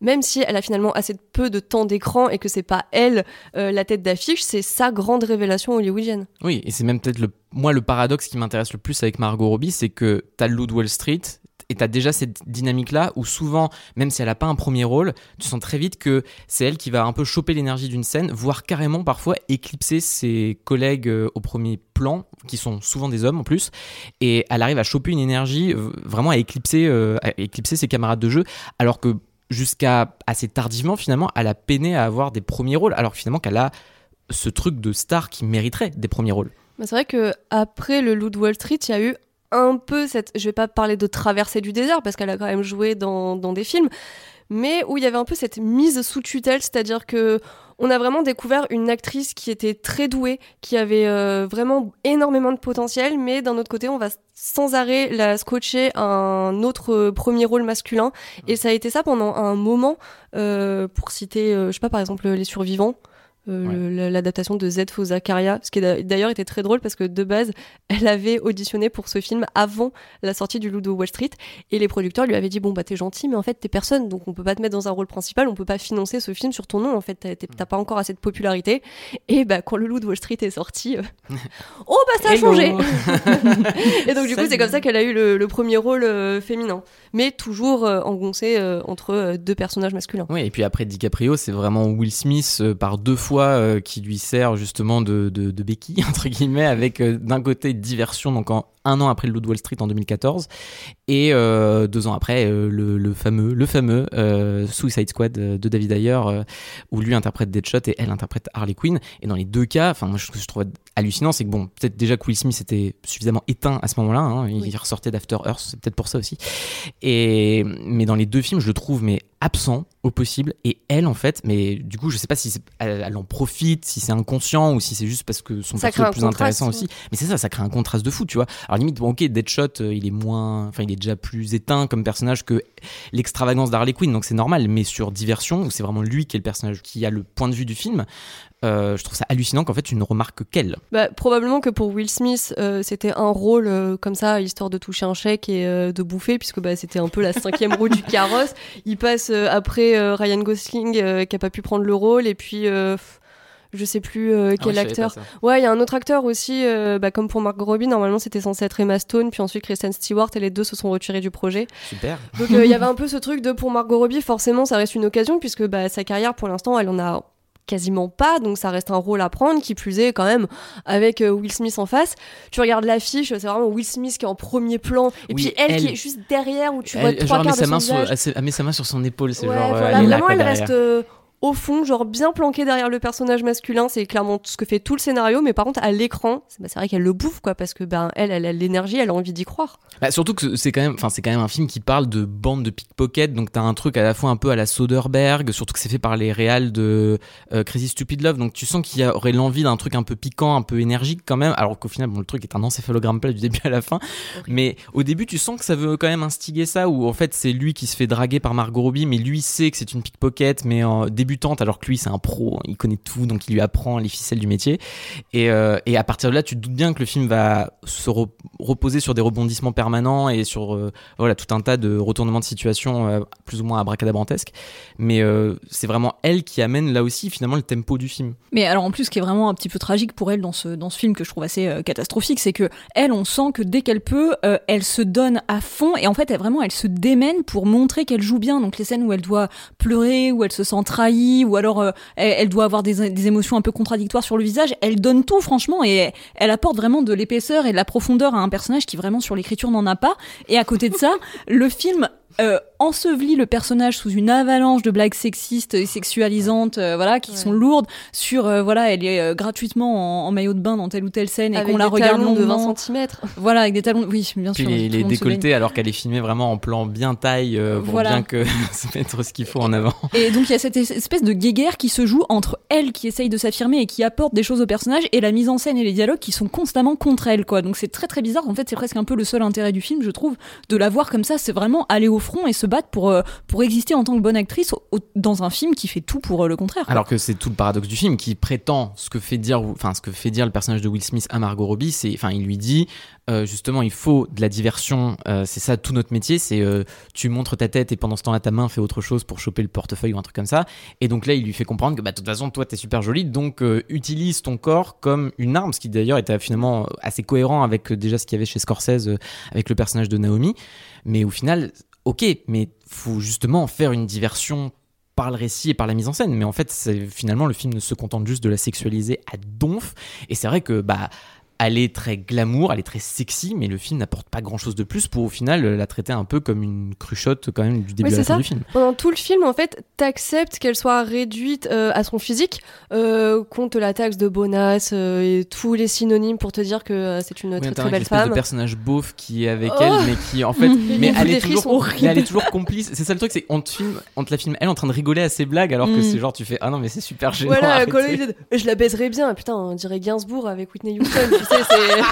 Même si elle a finalement assez peu de temps d'écran et que c'est pas elle euh, la tête d'affiche, c'est sa grande révélation hollywoodienne. Oui, et c'est même peut-être le, moi le paradoxe qui m'intéresse le plus avec Margot Robbie, c'est que t'as le loup de Wall Street et t'as déjà cette dynamique-là où souvent, même si elle a pas un premier rôle, tu sens très vite que c'est elle qui va un peu choper l'énergie d'une scène, voire carrément parfois éclipser ses collègues euh, au premier plan, qui sont souvent des hommes en plus, et elle arrive à choper une énergie vraiment à éclipser, euh, éclipser ses camarades de jeu, alors que jusqu'à assez tardivement finalement, elle a peiné à avoir des premiers rôles, alors que finalement qu'elle a ce truc de star qui mériterait des premiers rôles. Bah, c'est vrai que après le Loup de Wall Street, il y a eu un peu cette. Je vais pas parler de traversée du désert parce qu'elle a quand même joué dans, dans des films, mais où il y avait un peu cette mise sous tutelle, c'est-à-dire que on a vraiment découvert une actrice qui était très douée, qui avait euh, vraiment énormément de potentiel, mais d'un autre côté, on va sans arrêt la scotcher à un autre euh, premier rôle masculin, et ça a été ça pendant un moment. euh, pour citer, euh, je sais pas, par exemple, Les Survivants. Euh, Ouais. l'adaptation de Z for Zakaria, ce qui d'ailleurs était très drôle parce que de base, elle avait auditionné pour ce film avant la sortie du Ludo Wall Street et les producteurs lui avaient dit bon bah t'es gentil mais en fait t'es personne donc on peut pas te mettre dans un rôle principal, on peut pas financer ce film sur ton nom en fait t'as t'as pas encore assez de popularité et bah quand le Loup de Wall Street est sorti, euh, oh bah ça a Hello. changé et donc du coup c'est comme ça qu'elle a eu le, le premier rôle euh, féminin mais toujours engoncé entre deux personnages masculins. Oui, et puis après DiCaprio, c'est vraiment Will Smith par deux fois euh, qui lui sert justement de, béquille, entre guillemets, avec euh, d'un côté diversion, donc en, un an après le de Wall Street en 2014, et euh, deux ans après le, fameux, le fameux Suicide Squad de David Ayer, où lui interprète Deadshot et elle interprète Harley Quinn. Et dans les deux cas, enfin moi je trouve hallucinant, c'est que bon, peut-être déjà que Will Smith était suffisamment éteint à ce moment-là, hein, il Oui. ressortait d'After Earth, c'est peut-être pour ça aussi. Et mais dans les deux films, je le trouve mais absent au possible. Et elle, en fait, mais du coup, je sais pas si elle, elle en profite, si c'est inconscient ou si c'est juste parce que son Ça perso crée est plus intéressant aussi. Mais c'est ça, ça crée un contraste de fou, tu vois. Alors limite, bon, ok, Deadshot, euh, il est moins, enfin, il est déjà plus éteint comme personnage que l'extravagance d'Harley Quinn, donc c'est normal. Mais sur Diversion, où c'est vraiment lui qui est le personnage qui a le point de vue du film, euh, je trouve ça hallucinant qu'en fait, tu ne remarques qu'elle. Bah, probablement que pour Will Smith, euh, c'était un rôle euh, comme ça, histoire de toucher un chèque et euh, de bouffer, puisque bah, c'était un peu la cinquième roue du carrosse. Il passe euh, après euh, Ryan Gosling, euh, qui a pas pu prendre le rôle, et puis euh, je sais plus euh, Ah quel acteur. Ouais, il y a un autre acteur aussi, euh, bah, comme pour Margot Robbie, normalement c'était censé être Emma Stone, puis ensuite Kristen Stewart, et les deux se sont retirés du projet. Super. Donc euh, il y avait un peu ce truc de pour Margot Robbie, forcément ça reste une occasion, puisque bah, sa carrière pour l'instant, elle en a quasiment pas, donc ça reste un rôle à prendre, qui plus est quand même avec euh, Will Smith en face. Tu regardes l'affiche, c'est vraiment Will Smith qui est en premier plan, et Oui, puis elle, qui est juste derrière où tu Elle- vois trois elle met quarts de sa son main sur, visage. elle, met sa main sur son épaule, c'est Ouais, genre. euh, voilà, elle est là, vraiment quoi, elle derrière. reste euh, au fond, genre bien planqué derrière le personnage masculin, c'est clairement ce que fait tout le scénario, mais par contre à l'écran, c'est bah, vrai qu'elle le bouffe quoi, parce que ben elle, elle a l'énergie, elle a envie d'y croire. Bah, surtout que c'est quand même, enfin c'est quand même un film qui parle de bande de pickpocket, donc t'as un truc à la fois un peu à la Soderbergh, surtout que c'est fait par les réals de euh, Crazy Stupid Love, donc tu sens qu'il y aurait l'envie d'un truc un peu piquant, un peu énergique quand même, alors qu'au final bon le truc est un encéphalogramme plat du début à la fin, mais au début tu sens que ça veut quand même instiguer ça, où en fait c'est lui qui se fait draguer par Margot Robbie, mais lui sait que c'est une pickpocket, mais en alors que lui c'est un pro, il connaît tout, donc il lui apprend les ficelles du métier. Et, euh, à partir de là, tu te doutes bien que le film va se reposer sur des rebondissements permanents et sur euh, voilà tout un tas de retournements de situation euh, plus ou moins abracadabrantesques. Mais c'est vraiment elle qui amène là aussi finalement le tempo du film. Mais alors en plus, ce qui est vraiment un petit peu tragique pour elle dans ce dans ce film que je trouve assez catastrophique, c'est que elle, on sent que dès qu'elle peut, elle se donne à fond et en fait, elle vraiment, elle se démène pour montrer qu'elle joue bien. Donc les scènes où elle doit pleurer, où elle se sent trahie, ou alors elle, doit avoir des, des, émotions un peu contradictoires sur le visage. Elle donne tout, franchement, et elle apporte vraiment de l'épaisseur et de la profondeur à un personnage qui vraiment sur l'écriture n'en a pas. Et à côté de ça, le film euh, ensevelit le personnage sous une avalanche de blagues sexistes et sexualisantes, euh, voilà, qui sont lourdes. Sur, euh, voilà, elle est gratuitement en, maillot de bain dans telle ou telle scène et qu'on la regarde longuement. de 20 cm. Voilà, avec des talons, oui, bien Puis sûr. les, les décolletés alors qu'elle est filmée vraiment en plan bien taille pour bien que se mettre ce qu'il faut en avant. Et donc il y a cette espèce de guéguerre qui se joue entre elle qui essaye de s'affirmer et qui apporte des choses au personnage et la mise en scène et les dialogues qui sont constamment contre elle, quoi. Donc c'est très très bizarre. En fait, c'est presque un peu le seul intérêt du film, je trouve, de la voir comme ça. C'est vraiment aller au front et se battre pour, euh, pour exister en tant que bonne actrice dans un film qui fait tout pour euh, le contraire. Alors que c'est tout le paradoxe du film qui prétend ce que fait dire, enfin ce que fait dire le personnage de Will Smith à Margot Robbie, c'est, enfin il lui dit euh, justement il faut de la diversion, c'est ça tout notre métier, c'est tu montres ta tête et pendant ce temps-là ta main fait autre chose pour choper le portefeuille ou un truc comme ça. Et donc là il lui fait comprendre que bah de toute façon toi t'es super jolie donc utilise ton corps comme une arme, ce qui d'ailleurs était finalement assez cohérent avec déjà ce qu'il y avait chez Scorsese avec le personnage de Naomi. Mais au final, ok, mais faut justement faire une diversion par le récit et par la mise en scène. Mais en fait, finalement, le film ne se contente juste de la sexualiser à donf. Et c'est vrai que, bah, elle est très glamour, elle est très sexy, mais le film n'apporte pas grand chose de plus pour au final la traiter un peu comme une cruchotte quand même du début à la fin du film. Pendant tout le film, en fait, t'acceptes qu'elle soit réduite euh, à son physique, euh, compte la taxe de bonasse euh, et tous les synonymes pour te dire que c'est une très très belle femme. de personnage beauf qui est avec elle, oh mais qui en fait, mais elle est, toujours, elle est toujours complice. C'est ça le truc, c'est on te filme, on te la filme elle en train de rigoler à ses blagues alors que mm. c'est genre tu fais ah non mais c'est super gênant. Voilà, je la baiserais bien. Putain, on dirait Gainsbourg avec Whitney Houston c'est.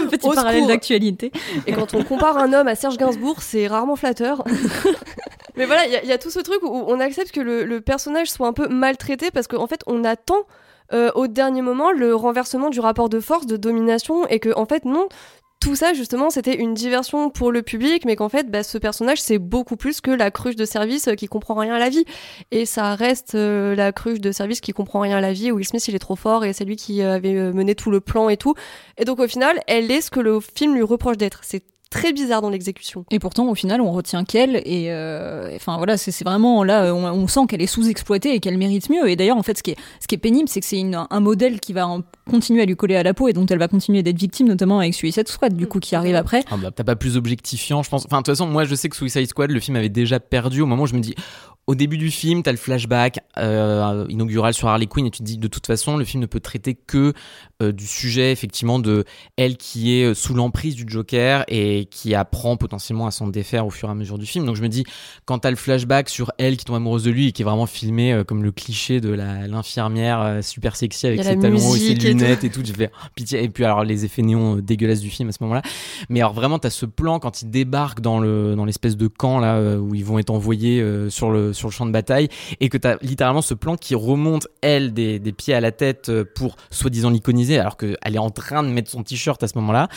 Petit parallèle d'actualité. Et quand on compare un homme à Serge Gainsbourg, c'est rarement flatteur. Mais voilà, il y, a tout ce truc où on accepte que le, personnage soit un peu maltraité parce qu'en fait, on attend euh, au dernier moment le renversement du rapport de force, de domination, et que en fait, non, tout ça, justement, c'était une diversion pour le public, mais qu'en fait, bah, ce personnage, c'est beaucoup plus que la cruche de service euh, qui comprend rien à la vie. Et ça reste euh, la cruche de service qui comprend rien à la vie. Will Smith, il est trop fort et c'est lui qui euh, avait mené tout le plan et tout. Et donc, au final, elle est ce que le film lui reproche d'être. Très bizarre dans l'exécution. Et pourtant, au final, on retient qu'elle. Et enfin voilà, c'est vraiment là, on, sent qu'elle est sous-exploitée et qu'elle mérite mieux. Et d'ailleurs, en fait, ce qui est, ce qui est pénible, c'est que c'est un modèle qui va en continuer à lui coller à la peau et dont elle va continuer d'être victime, notamment avec Suicide Squad, du coup, qui arrive après. Ah bah, T'as pas plus objectifiant, je pense. Enfin, de toute façon, moi, je sais que Suicide Squad, le film avait déjà perdu au moment où je me dis, au début du film, t'as le flashback euh, inaugural sur Harley Quinn et tu te dis de toute façon, le film ne peut traiter que euh, du sujet effectivement de elle qui est euh, sous l'emprise du Joker et qui apprend potentiellement à s'en défaire au fur et à mesure du film. Donc je me dis, quand t'as le flashback sur elle qui tombe amoureuse de lui et qui est vraiment filmé comme le cliché de l'infirmière super sexy avec ses talons hauts et ses lunettes et tout, j'ai fait oh, pitié. Et puis alors les effets néons dégueulasses du film à ce moment-là. Mais alors vraiment, t'as ce plan quand ils débarquent dans le dans l'espèce de camp là où ils vont être envoyés sur le sur le champ de bataille et que tu as littéralement ce plan qui remonte elle des, des pieds à la tête euh, pour soi-disant l'iconiser alors qu'elle est en train de mettre son t-shirt à ce moment-là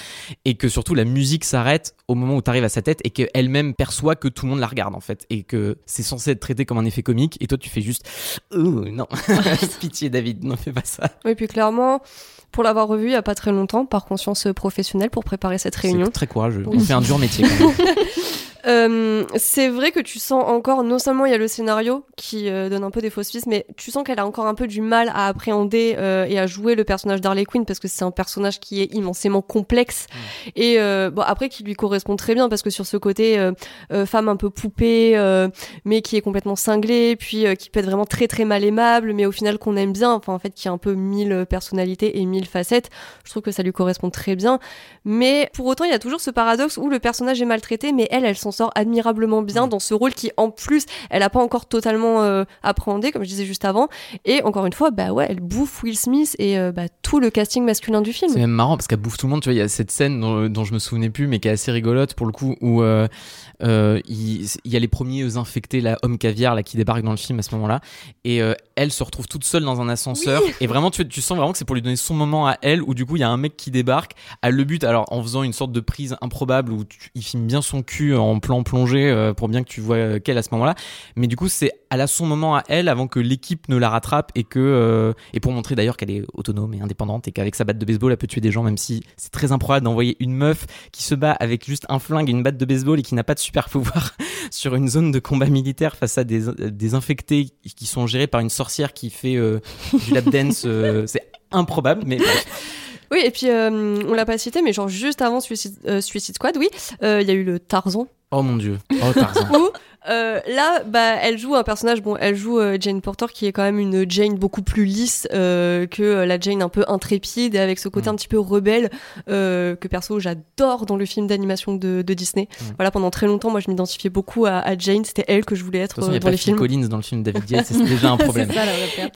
et que surtout la musique s'arrête au moment où tu arrives à sa tête et qu'elle-même perçoit que tout le monde la regarde en fait et que c'est censé être traité comme un effet comique et toi tu fais juste oh non pitié David ne fais pas ça oui puis clairement pour l'avoir revu il y a pas très longtemps par conscience professionnelle pour préparer cette réunion. très courageux. On fait un dur métier quand même. Euh, c'est vrai que tu sens encore, non seulement il y a le scénario qui euh, donne un peu des fausses pistes, mais tu sens qu'elle a encore un peu du mal à appréhender euh, et à jouer le personnage d'Harley Quinn parce que c'est un personnage qui est immensément complexe Mm. et bon après qui lui correspond très bien parce que sur ce côté femme un peu poupée mais qui est complètement cinglée puis qui peut être vraiment très très mal aimable mais au final qu'on aime bien enfin en fait qui a un peu mille personnalités et mille facettes je trouve que ça lui correspond très bien mais pour autant il y a toujours ce paradoxe où le personnage est maltraité mais elle elle s'en sort admirablement bien Mm. dans ce rôle qui en plus elle a pas encore totalement euh, appréhendé comme je disais juste avant et encore une fois bah ouais elle bouffe Will Smith et euh, bah, tout le casting masculin du film C'est même marrant parce qu'elle bouffe tout le monde. Tu vois, il y a cette scène dont, dont je me souvenais plus, mais qui est assez rigolote pour le coup, où euh, euh, il, il y a les premiers infectés, la homme caviar, là, qui débarquent dans le film à ce moment-là, et euh, elle se retrouve toute seule dans un ascenseur. Et vraiment, tu, tu sens vraiment que c'est pour lui donner son moment à elle, où du coup, il y a un mec qui débarque. Elle le but, alors en faisant une sorte de prise improbable où tu- il filme bien son cul en plan plongé euh, pour bien que tu vois qu'elle à ce moment-là. Mais du coup, c'est elle a son moment à elle avant que l'équipe ne la rattrape et que euh, et pour montrer d'ailleurs qu'elle est autonome et indépendante et qu'avec sa batte de baseball elle peut tuer des gens même si c'est très improbable d'envoyer une meuf qui se bat avec juste un flingue et une batte de baseball et qui n'a pas de super pouvoir sur une zone de combat militaire face à des, des infectés qui sont gérés par une sorcière qui fait euh, du lap dance euh, c'est improbable mais bref. Oui, et puis euh, on l'a pas cité, mais genre juste avant Suicide, Suicide Squad, oui, il y a eu le Tarzan. oh mon dieu oh Tarzan Où euh, là, bah, elle joue un personnage. Bon, elle joue euh, Jane Porter, qui est quand même une Jane beaucoup plus lisse euh, que euh, la Jane un peu intrépide et avec ce côté Mm. un petit peu rebelle euh, que perso j'adore dans le film d'animation de, de Disney. Mm. Voilà, pendant très longtemps, moi je m'identifiais beaucoup à, à Jane. C'était elle que je voulais être façon euh, y a dans pas les films. Collins dans le film David Yates c'est déjà un problème ça.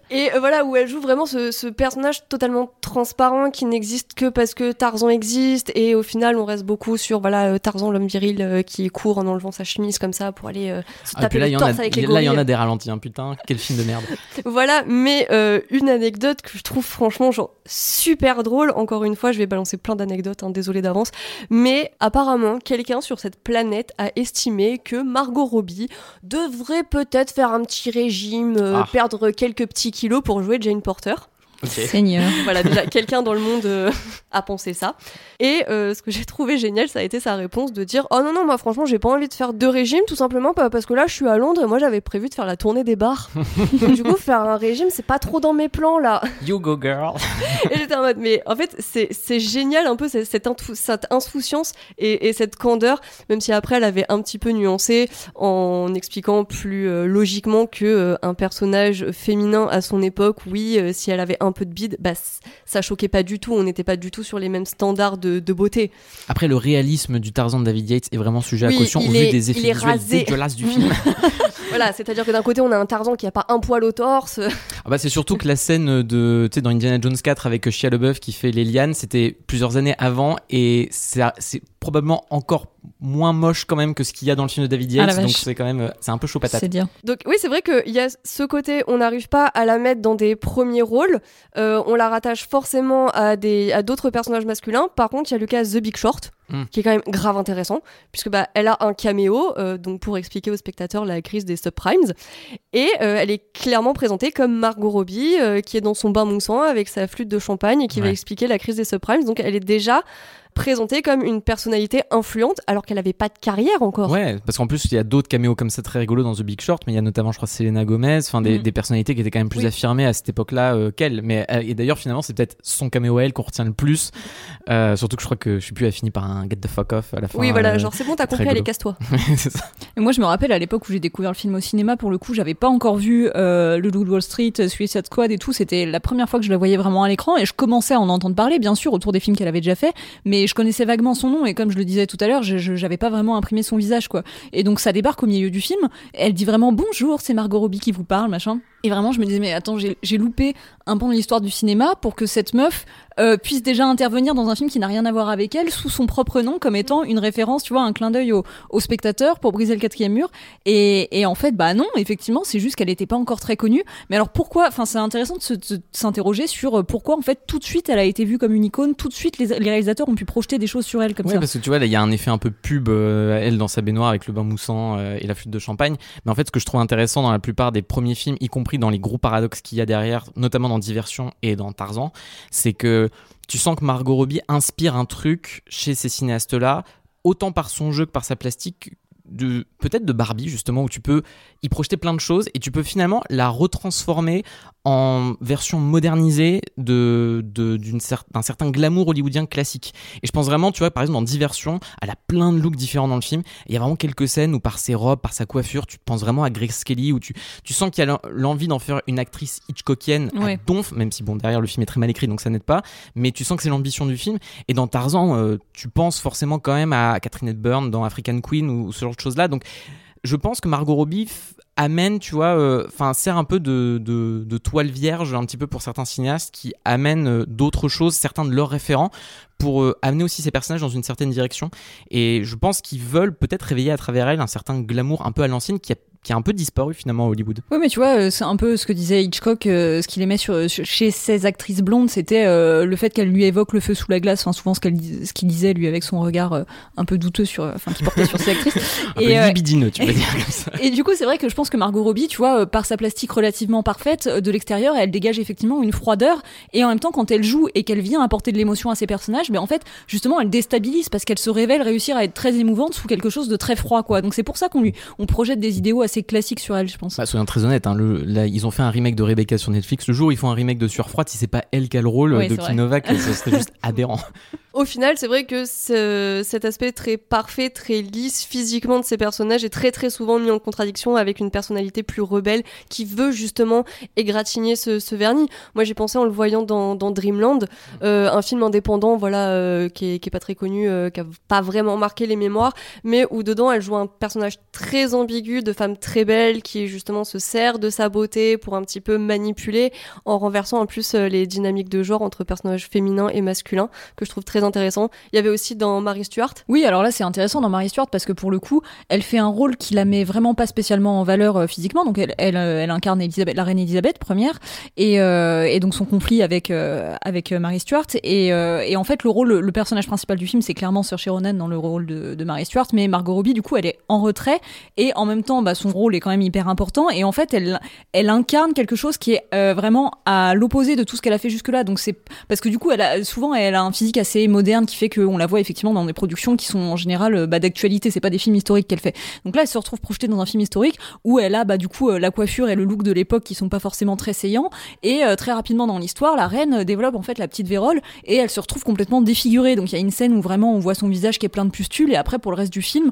Et voilà, où elle joue vraiment ce, ce personnage totalement transparent qui n'existe que parce que Tarzan existe. Et au final, on reste beaucoup sur voilà Tarzan, l'homme viril qui court en enlevant sa chemise comme ça pour aller euh, se Ah, taper là il le y en a torse avec les là il y en a des ralentis hein, putain quel film de merde Voilà, mais euh, une anecdote que je trouve franchement genre super drôle. Encore une fois, je vais balancer plein d'anecdotes, hein, désolé d'avance. Mais apparemment, quelqu'un sur cette planète a estimé que Margot Robbie devrait peut-être faire un petit régime, euh, Ah. perdre quelques petits kilos pour jouer Jane Porter. Seigneur. Voilà, déjà, quelqu'un dans le monde euh, a pensé ça. Et euh, ce que j'ai trouvé génial, ça a été sa réponse de dire Oh non, non, moi franchement, j'ai pas envie de faire deux régimes, tout simplement pas parce que là, je suis à Londres et moi, j'avais prévu de faire la tournée des bars. Donc, du coup, faire un régime, c'est pas trop dans mes plans là. you go girl Et j'étais en mode, mais en fait, c'est génial un peu cette, insouciance et, et cette candeur, même si après, elle avait un petit peu nuancé en expliquant plus euh, logiquement que euh, un personnage féminin à son époque, oui, euh, si elle avait un peu de bide, bah, ça choquait pas du tout. On n'était pas du tout sur les mêmes standards de, de beauté. Après, le réalisme du Tarzan de David Yates est vraiment sujet Oui, à caution au il vu est- des effets est visuels dégueulasses du film. Voilà, c'est-à-dire que d'un côté, on a un Tarzan qui a pas un poil au torse. Ah bah, c'est surtout que la scène de, tu sais, dans Indiana Jones 4 avec Shia LaBeouf qui fait les lianes, c'était plusieurs années avant et c'est probablement encore moins moche quand même que ce qu'il y a dans le film de David Ah, Yates. donc c'est quand même, euh, c'est un peu chaud patate. C'est. Donc oui, c'est vrai qu'il y a ce côté, on n'arrive pas à la mettre dans des premiers rôles. Euh, on la rattache forcément à des à d'autres personnages masculins. Par contre, il y a le cas The Big Short, Mm. qui est quand même grave intéressant, puisque bah elle a un caméo, euh, donc pour expliquer aux spectateurs la crise des subprimes, et euh, elle est clairement présentée comme Margot Robbie, euh, qui est dans son bain moussant avec sa flûte de champagne et qui va expliquer la crise des subprimes. Donc elle est déjà présentée comme une personnalité influente, alors qu'elle n'avait pas de carrière encore. Ouais, parce qu'en plus il y a d'autres caméos comme ça très rigolos dans The Big Short, mais il y a notamment, je crois, Selena Gomez, enfin des, des personnalités qui étaient quand même plus Oui. affirmées à cette époque-là euh, qu'elle. Mais euh, et d'ailleurs finalement c'est peut-être son caméo à elle qu'on retient le plus, Euh, surtout que je crois que je suis plus, elle finit par un get the fuck off à la fin. Oui, voilà, euh, genre c'est bon, t'as compris, allez, casse-toi. moi, je me rappelle à l'époque où j'ai découvert le film au cinéma, pour le coup, j'avais pas encore vu euh, Le Loup de Wall Street, Suicide Squad et tout. C'était la première fois que je la voyais vraiment à l'écran et je commençais à en entendre parler, bien sûr, autour des films qu'elle avait déjà fait, mais je connaissais vaguement son nom et comme je le disais tout à l'heure, je- j'avais pas vraiment imprimé son visage, quoi. Et donc ça débarque au milieu du film. Elle dit vraiment bonjour, c'est Margot Robbie qui vous parle, machin. Et vraiment, je me disais mais attends, j'ai j'ai loupé un pan de l'histoire du cinéma pour que cette meuf euh, puisse déjà intervenir dans un film qui n'a rien à voir avec elle sous son propre nom comme étant une référence, tu vois, un clin d'œil au, au spectateur pour briser le quatrième mur. Et, et en fait, bah non, effectivement, c'est juste qu'elle n'était pas encore très connue. Mais alors pourquoi Enfin, c'est intéressant de s'interroger sur euh, pourquoi en fait tout de suite elle a été vue comme une icône, tout de suite les, les réalisateurs ont pu projeter des choses sur elle comme Ouais, ça. parce que tu vois, là, il y a un effet un peu pub, euh, elle dans sa baignoire avec le bain moussant euh, et la flûte de champagne. Mais en fait, ce que je trouve intéressant dans la plupart des premiers films, y compris dans les gros paradoxes qu'il y a derrière, notamment dans Diversion et dans Tarzan, c'est que tu sens que Margot Robbie inspire un truc chez ces cinéastes-là, autant par son jeu que par sa plastique de peut-être de Barbie justement où tu peux y projeter plein de choses et tu peux finalement la retransformer en version modernisée de, d'un certain glamour hollywoodien classique. Et je pense vraiment, tu vois, par exemple, dans Diversion, elle a plein de looks différents dans le film. Il y a vraiment quelques scènes où par ses robes, par sa coiffure, tu penses vraiment à Grace Kelly, où tu, tu sens qu'il y a l'envie d'en faire une actrice Hitchcockienne à donf, même si bon, derrière le film est très mal écrit, donc ça n'aide pas. Mais tu sens que c'est l'ambition du film. Et dans Tarzan, euh, tu penses forcément quand même à Catherine Hepburn dans African Queen ou ce genre choses-là. Donc, je pense que Margot Robbie amène, tu vois, euh, enfin, sert un peu de, de, toile vierge un petit peu pour certains cinéastes qui amènent euh, d'autres choses, certains de leurs référents, pour euh, amener aussi ces personnages dans une certaine direction. Et je pense qu'ils veulent peut-être réveiller à travers elle un certain glamour un peu à l'ancienne qui a qui a un peu disparu finalement à Hollywood. Oui, mais tu vois, euh, c'est un peu ce que disait Hitchcock, euh, ce qu'il aimait sur, chez ses actrices blondes, c'était euh, le fait qu'elle lui évoque le feu sous la glace. Enfin, souvent ce qu'elle ce qu'il disait lui avec son regard un peu douteux sur, enfin, qui portait sur ses actrices. un et, peu libidineux, tu peux dire comme ça. Et du coup, c'est vrai que je pense que Margot Robbie, tu vois, par sa plastique relativement parfaite de l'extérieur, elle dégage effectivement une froideur. Et en même temps, quand elle joue et qu'elle vient apporter de l'émotion à ses personnages, mais en fait, justement, elle déstabilise parce qu'elle se révèle réussir à être très émouvante sous quelque chose de très froid, quoi. Donc c'est pour ça qu'on lui, on projette des idéaux assez classiques sur elle je pense. Bah, soyons très honnêtes, hein, le, là, ils ont fait un remake de Rebecca sur Netflix. Le jour où ils font un remake de Surfroide, si c'est pas elle qui a le rôle de Kim Novak, ce serait juste aberrant. Au final, c'est vrai que cet aspect très parfait, très lisse physiquement de ces personnages est très très souvent mis en contradiction avec une personnalité plus rebelle qui veut justement égratigner ce, vernis. Moi, j'ai pensé en le voyant dans, Dreamland, euh, un film indépendant, voilà, euh, qui, est, pas très connu, euh, qui a pas vraiment marqué les mémoires, mais où dedans elle joue un personnage très ambigu de femme très belle qui justement se sert de sa beauté pour un petit peu manipuler en renversant en plus euh, les dynamiques de genre entre personnages féminins et masculins que je trouve très intéressant. Il y avait aussi dans Mary Stuart. Oui, alors là c'est intéressant dans Mary Stuart parce que pour le coup, elle fait un rôle qui la met vraiment pas spécialement en valeur euh, physiquement. Donc elle, euh, incarne Elisabeth, la reine Elisabeth première et, donc son conflit avec avec Mary Stuart et, en fait le rôle, le personnage principal du film c'est clairement Saoirse Ronan dans le rôle de, Mary Stuart, mais Margot Robbie du coup elle est en retrait et en même temps bah, son rôle est quand même hyper important. Et en fait elle incarne quelque chose qui est euh, vraiment à l'opposé de tout ce qu'elle a fait jusque là donc c'est parce que du coup elle a souvent elle a un physique assez moderne qui fait qu'on la voit effectivement dans des productions qui sont en général euh, bah, d'actualité. C'est pas des films historiques qu'elle fait. Donc là elle se retrouve projetée dans un film historique où elle a bah du coup euh, la coiffure et le look de l'époque qui sont pas forcément très saillants. Et très rapidement dans l'histoire la reine développe en fait la petite vérole et elle se retrouve complètement défigurée. Donc il y a une scène où vraiment on voit son visage qui est plein de pustules. Et après pour le reste du film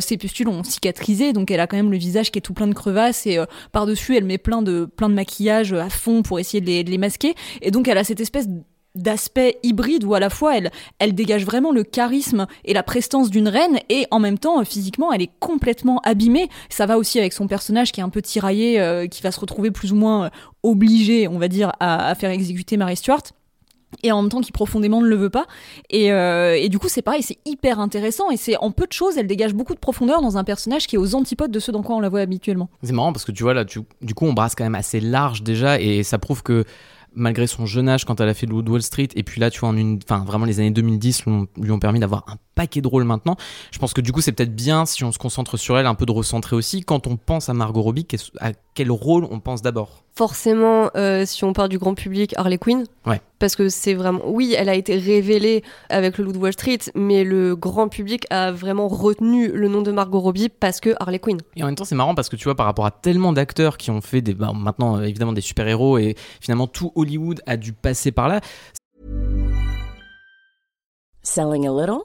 ces pustules ont cicatrisé. Donc elle a quand même le visage qui est tout plein de crevasses et euh, par-dessus, elle met plein de, plein de maquillage à fond pour essayer de les, masquer. Et donc, elle a cette espèce d'aspect hybride où à la fois elle, elle dégage vraiment le charisme et la prestance d'une reine et en même temps physiquement elle est complètement abîmée. Ça va aussi avec son personnage qui est un peu tiraillé, euh, qui va se retrouver plus ou moins euh, obligé, on va dire, à, à faire exécuter Mary Stuart et en même temps qui profondément ne le veut pas. Et, euh, et du coup, c'est pareil, c'est hyper intéressant et c'est en peu de choses, elle dégage beaucoup de profondeur dans un personnage qui est aux antipodes de ceux dans quoi on la voit habituellement. C'est marrant parce que tu vois là, du coup, on brasse quand même assez large déjà et ça prouve que malgré son jeune âge quand elle a fait le Wall Street et puis là tu vois en une enfin vraiment les années 2010 lui ont, permis d'avoir un paquet de rôles maintenant je pense que du coup c'est peut-être bien si on se concentre sur elle un peu de recentrer aussi quand on pense à Margot Robbie à quel rôle on pense d'abord? Forcément, euh, si on parle du grand public, Harley Quinn. Ouais. Parce que c'est vraiment. Oui, elle a été révélée avec le Loup de Wall Street, mais le grand public a vraiment retenu le nom de Margot Robbie parce que Harley Quinn. Et en même temps, c'est marrant parce que tu vois, par rapport à tellement d'acteurs qui ont fait des, bah, maintenant euh, évidemment des super-héros et finalement tout Hollywood a dû passer par là. Selling a little?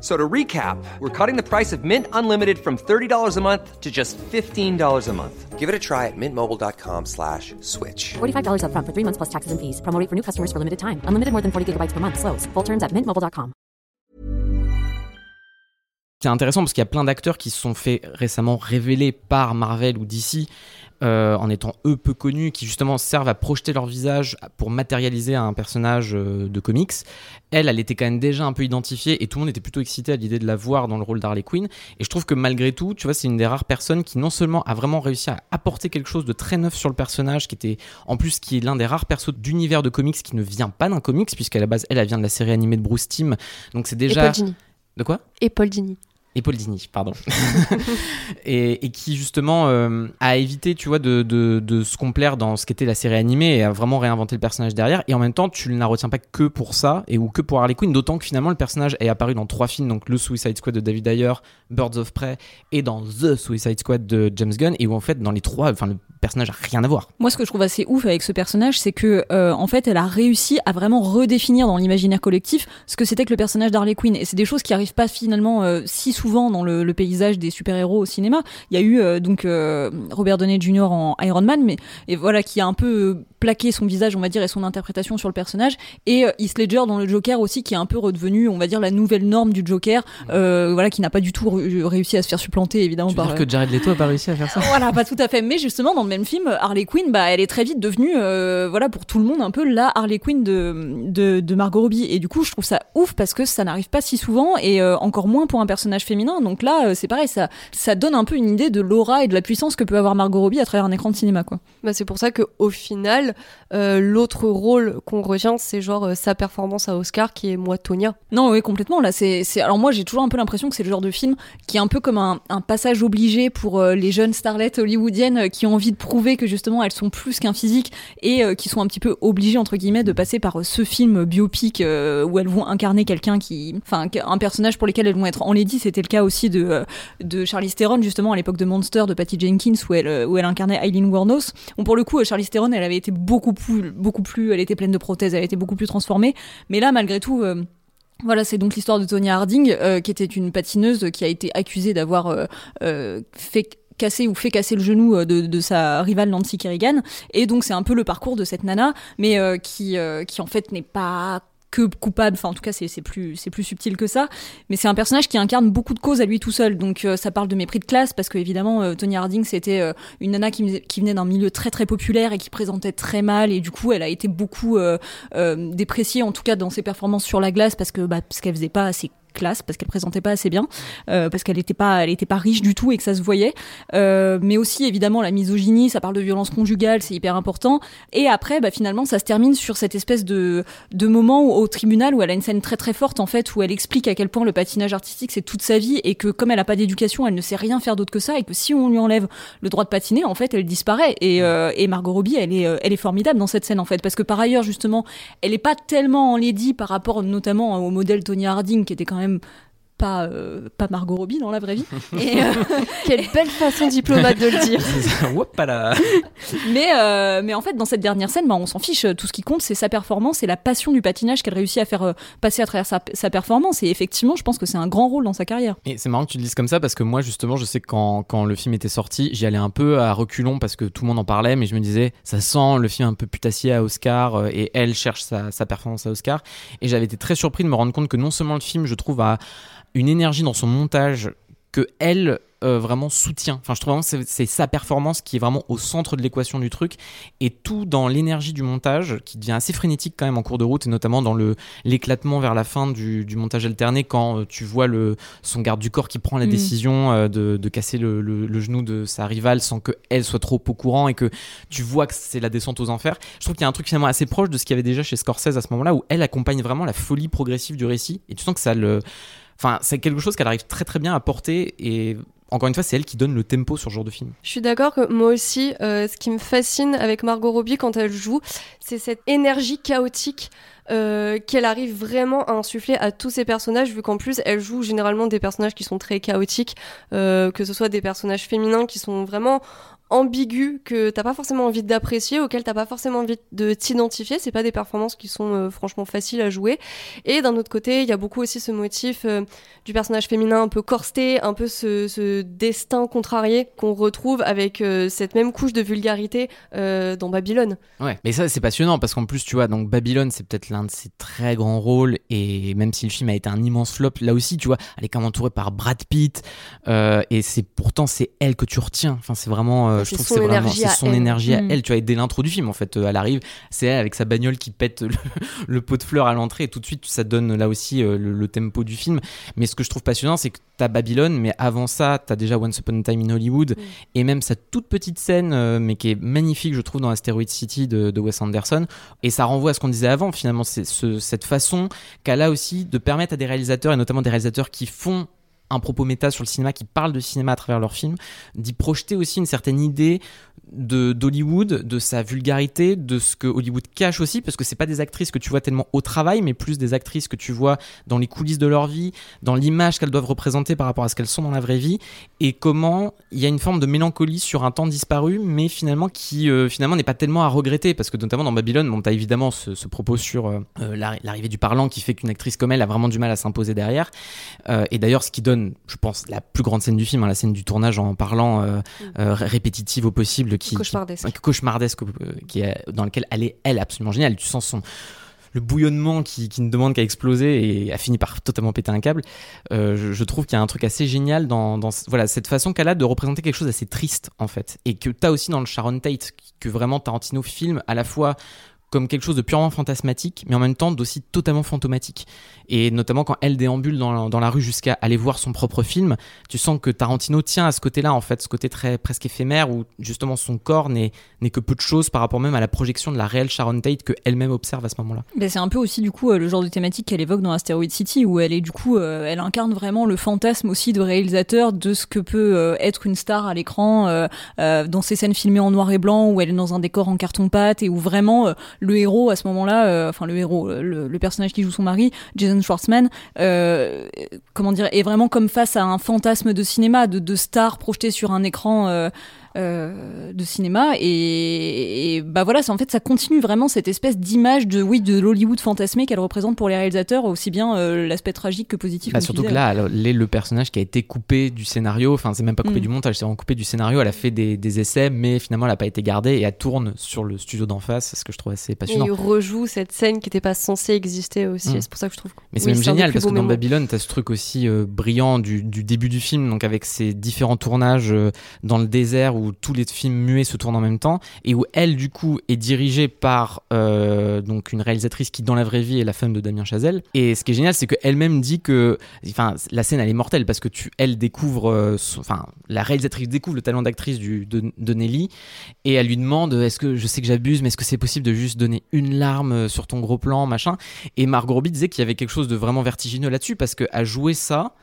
So to recap, we're cutting the price of Mint Unlimited from $30 a month to just $15 a month. Give it a try at mintmobile.com slash switch. $45 upfront for three months plus taxes and fees. Promo rate for new customers for limited time. Unlimited more than 40 gigabytes per month. Slows. Full terms at mintmobile.com. C'est intéressant parce qu'il y a plein d'acteurs qui se sont fait récemment révéler par Marvel ou DC euh, en étant eux peu connus, qui justement servent à projeter leur visage pour matérialiser un personnage euh, de comics. Elle, elle était quand même déjà un peu identifiée et tout le monde était plutôt excité à l'idée de la voir dans le rôle d'Harley Quinn. Et je trouve que malgré tout, tu vois, c'est une des rares personnes qui non seulement a vraiment réussi à apporter quelque chose de très neuf sur le personnage, qui était en plus qui est l'un des rares persos d'univers de comics qui ne vient pas d'un comics, puisqu'à la base, elle, elle vient de la série animée de Bruce Timm. Donc c'est déjà. Et Paul Dini. De quoi? Et Paul Dini et Paul Dini, pardon, et, qui justement euh, a évité, tu vois, de se complaire dans ce qu'était la série animée et a vraiment réinventé le personnage derrière. Et en même temps, tu ne la retiens pas que pour ça et ou que pour Harley Quinn, d'autant que finalement le personnage est apparu dans trois films, donc le Suicide Squad de David Ayer, Birds of Prey et dans The Suicide Squad de James Gunn, et où en fait dans les trois, enfin le personnage a rien à voir. Moi, ce que je trouve assez ouf avec ce personnage, c'est que euh, en fait, elle a réussi à vraiment redéfinir dans l'imaginaire collectif ce que c'était que le personnage d'Harley Quinn. Et c'est des choses qui arrivent pas finalement euh, si souvent dans le, le paysage des super-héros au cinéma. Il y a eu euh, donc euh, Robert Downey Jr. en Iron Man, mais et voilà qui a un peu plaqué son visage, on va dire, et son interprétation sur le personnage. Et euh, Heath Ledger dans le Joker aussi, qui est un peu redevenu, on va dire, la nouvelle norme du Joker, euh, voilà, qui n'a pas du tout réussi à se faire supplanter évidemment Tu veux par. dire que Jared Leto a pas réussi à faire ça? Voilà, pas tout à fait. Mais justement, dans le même film, Harley Quinn, bah, elle est très vite devenue, euh, voilà, pour tout le monde, un peu la Harley Quinn de, de, de Margot Robbie. Et du coup, je trouve ça ouf parce que ça n'arrive pas si souvent et euh, encore moins pour un personnage féminin. Donc là, euh, c'est pareil, ça, ça donne un peu une idée de l'aura et de la puissance que peut avoir Margot Robbie à travers un écran de cinéma, quoi. Bah, c'est pour ça que au final, euh, l'autre rôle qu'on retient, c'est genre euh, sa performance à Oscar, qui est moi Tonya. Non, oui, complètement. Là, c'est, c'est. Alors moi, j'ai toujours un peu l'impression que c'est le genre de film qui est un peu comme un, un passage obligé pour euh, les jeunes starlettes hollywoodiennes qui ont envie de prouver que justement elles sont plus qu'un physique et qui sont un petit peu obligées entre guillemets de passer par ce film biopic où elles vont incarner quelqu'un qui, enfin, un personnage pour lequel elles vont être enlaidies. C'était le cas aussi de euh, de Charlize justement à l'époque de Monster de Patty Jenkins où elle euh, où elle incarnait Eileen Wuornos. Bon, pour le coup, euh, Charlize Theron, elle avait été beaucoup plus beaucoup plus, elle était pleine de prothèses, elle était beaucoup plus transformée. Mais là, malgré tout. voilà, c'est donc l'histoire de Tonya Harding, qui était une patineuse qui a été accusée d'avoir euh, fait casser ou fait casser le genou de, sa rivale Nancy Kerrigan. Et donc c'est un peu le parcours de cette nana, mais qui, qui en fait n'est pas que coupable, enfin en tout cas c'est plus subtil que ça, mais c'est un personnage qui incarne beaucoup de causes à lui tout seul. Donc euh, ça parle de mépris de classe parce que évidemment euh, Tonya Harding c'était euh, une nana qui, qui venait d'un milieu très très populaire et qui présentait très mal et du coup elle a été beaucoup dépréciée en tout cas dans ses performances sur la glace parce que bah, parce qu'elle faisait pas assez classe parce qu'elle présentait pas assez bien euh, parce qu'elle était pas elle était pas riche du tout et que ça se voyait. Euh, mais aussi évidemment la misogynie ça parle de violence conjugale c'est hyper important. Et après bah, finalement ça se termine sur cette espèce de de moment où- au tribunal où elle a une scène très très forte en fait où elle explique à quel point le patinage artistique c'est toute sa vie et que comme elle a pas d'éducation elle ne sait rien faire d'autre que ça et que si on lui enlève le droit de patiner en fait elle disparaît. Et, euh, et Margot Robbie elle est elle est formidable dans cette scène en fait. Parce que par ailleurs justement elle est pas tellement enlaidie par rapport notamment au modèle Tonya Harding qui était quand même pas euh, pas Margot Robbie dans la vraie vie. Et, euh, Quelle belle façon diplomate de le dire. Là. Mais euh, mais en fait dans cette dernière scène bah, on s'en fiche. Tout ce qui compte c'est sa performance et la passion du patinage qu'elle réussit à faire euh, passer à travers sa, sa performance. Et effectivement je pense que c'est un grand rôle dans sa carrière. Et c'est marrant que tu le dises comme ça parce que moi justement je sais que quand, quand le film était sorti j'y allais un peu à reculons parce que tout le monde en parlait mais je me disais ça sent le film un peu putassier à Oscar euh, et elle cherche sa, sa performance à Oscar. Et j'avais été très surpris de me rendre compte que non seulement le film je trouve a une énergie dans son montage que elle euh, vraiment soutient. Enfin, je trouve vraiment que c'est- sa performance qui est vraiment au centre de l'équation du truc et tout dans l'énergie du montage qui devient assez frénétique quand même en cours de route et notamment dans le l'éclatement vers la fin du, du montage alterné quand euh, tu vois le son garde du corps qui prend la Mm. décision euh, de, de casser le, le- le genou de sa rivale sans que elle soit trop au courant et que tu vois que c'est la descente aux enfers. Je trouve qu'il y a un truc finalement assez proche de ce qu'il y avait déjà chez Scorsese à ce moment-là où elle accompagne vraiment la folie progressive du récit et tu sens que ça le Enfin, c'est quelque chose qu'elle arrive très très bien à porter et encore une fois, c'est elle qui donne le tempo sur ce genre de film. Je suis d'accord que moi aussi, euh, ce qui me fascine avec Margot Robbie quand elle joue, c'est cette énergie chaotique euh, qu'elle arrive vraiment à insuffler à tous ses personnages, vu qu'en plus elle joue généralement des personnages qui sont très chaotiques, euh, que ce soit des personnages féminins qui sont vraiment ambigus que t'as pas forcément envie d'apprécier, auxquels t'as pas forcément envie de t'identifier. C'est pas des performances qui sont euh, franchement faciles à jouer. Et d'un autre côté, il y a beaucoup aussi ce motif euh, du personnage féminin un peu corsté, un peu ce, ce destin contrarié qu'on retrouve avec euh, cette même couche de vulgarité dans Babylone. Ouais, mais ça c'est passionnant parce qu'en plus tu vois donc Babylone c'est peut-être l'un de ses très grands rôles et même si le film a été un immense flop là aussi tu vois elle est quand même entourée par Brad Pitt et c'est pourtant c'est elle que tu retiens enfin c'est vraiment euh, je trouve que c'est vraiment son elle. énergie à Mm. elle tu vois et dès l'intro du film en fait euh, elle arrive c'est elle avec sa bagnole qui pète le, le pot de fleurs à l'entrée et tout de suite ça donne là aussi euh, le, le tempo du film mais ce que je trouve passionnant c'est que t'as Babylone mais avant ça t'as déjà Once Upon a Time in Hollywood et même sa toute petite scène euh, mais qui est magnifique je trouve dans Asteroid City de, de Wes Anderson et ça renvoie à ce qu'on disait avant finalement c'est ce- cette façon qu'elle a aussi de permettre à des réalisateurs et notamment des réalisateurs qui font un propos méta sur le cinéma, qui parlent de cinéma à travers leurs films, d'y projeter aussi une certaine idée de d'Hollywood, de sa vulgarité, de ce que Hollywood cache aussi, parce que c'est pas des actrices que tu vois tellement au travail, mais plus des actrices que tu vois dans les coulisses de leur vie, dans l'image qu'elles doivent représenter par rapport à ce qu'elles sont dans la vraie vie, et comment il y a une forme de mélancolie sur un temps disparu, mais finalement qui euh, finalement n'est pas tellement à regretter, parce que notamment dans Babylone, bon, t'as évidemment ce, propos sur euh, euh, l'arri- l'arrivée du parlant qui fait qu'une actrice comme elle a vraiment du mal à s'imposer derrière. Et d'ailleurs, ce qui donne, je pense, la plus grande scène du film, hein, la scène du tournage en parlant euh, euh, répétitive au possible, qui, Cauchemardesque. qui- cauchemardesque, euh, qui est dans lequel elle est elle absolument géniale. Tu sens son le bouillonnement qui, qui ne demande qu'à exploser et a fini par totalement péter un câble. Euh, je, je trouve qu'il y a un truc assez génial dans, dans voilà cette façon qu'elle a de représenter quelque chose d'assez triste en fait, et que t'as aussi dans le Sharon Tate, que vraiment Tarantino filme à la fois comme quelque chose de purement fantasmatique, mais en même temps d'aussi totalement fantomatique. Et notamment quand elle déambule dans la, dans la rue jusqu'à aller voir son propre film, tu sens que Tarantino tient à ce côté-là, en fait, ce côté très presque éphémère, où justement son corps n'est que peu de choses par rapport même à la projection de la réelle Sharon Tate que elle-même observe à ce moment-là. Ben, c'est un peu aussi du coup euh, le genre de thématique qu'elle évoque dans Asteroid City où elle est du coup euh, elle incarne vraiment le fantasme aussi de réalisateur de ce que peut euh, être une star à l'écran dans ces scènes filmées en noir et blanc où elle est dans un décor en carton pâte et où vraiment le héros à ce moment-là euh, enfin le héros euh, le, personnage qui joue son mari Jason Schwartzman euh, comment dire est vraiment comme face à un fantasme de cinéma de, de star projeté sur un écran euh, de cinéma et, et bah voilà, c'est en fait ça continue vraiment cette espèce d'image de oui de l'Hollywood fantasmé qu'elle représente pour les réalisateurs aussi bien euh, l'aspect tragique que positif. Bah, surtout que là, elle est le personnage qui a été coupé du scénario. Enfin, c'est même pas coupé Mm. du montage, c'est vraiment coupé du scénario. Elle a fait des, des essais, mais finalement, elle n'a pas été gardée et elle tourne sur le studio d'en face, ce que je trouve assez Et passionnant. il rejoue cette scène qui n'était pas censée exister aussi. Mm. et C'est pour ça que je trouve. Mais c'est oui, même génial parce que dans. Babylone, t'as ce truc aussi euh, brillant du, du début du film, donc avec ses différents tournages euh, dans le désert où tous les films muets se tournent en même temps et où elle, du coup, est dirigée par euh, donc une réalisatrice qui, dans la vraie vie, est la femme de Damien Chazelle. Et ce qui est génial, c'est qu'elle-même dit que, enfin, la scène elle est mortelle parce que elle découvre, euh, la réalisatrice découvre le talent d'actrice de, de Nelly et elle lui demande, est-ce que je sais que j'abuse, mais est-ce que c'est possible de juste donner une larme euh, sur ton gros plan, machin? Et Margot Robbie disait qu'il y avait quelque chose de vraiment vertigineux là-dessus parce qu'à jouer ça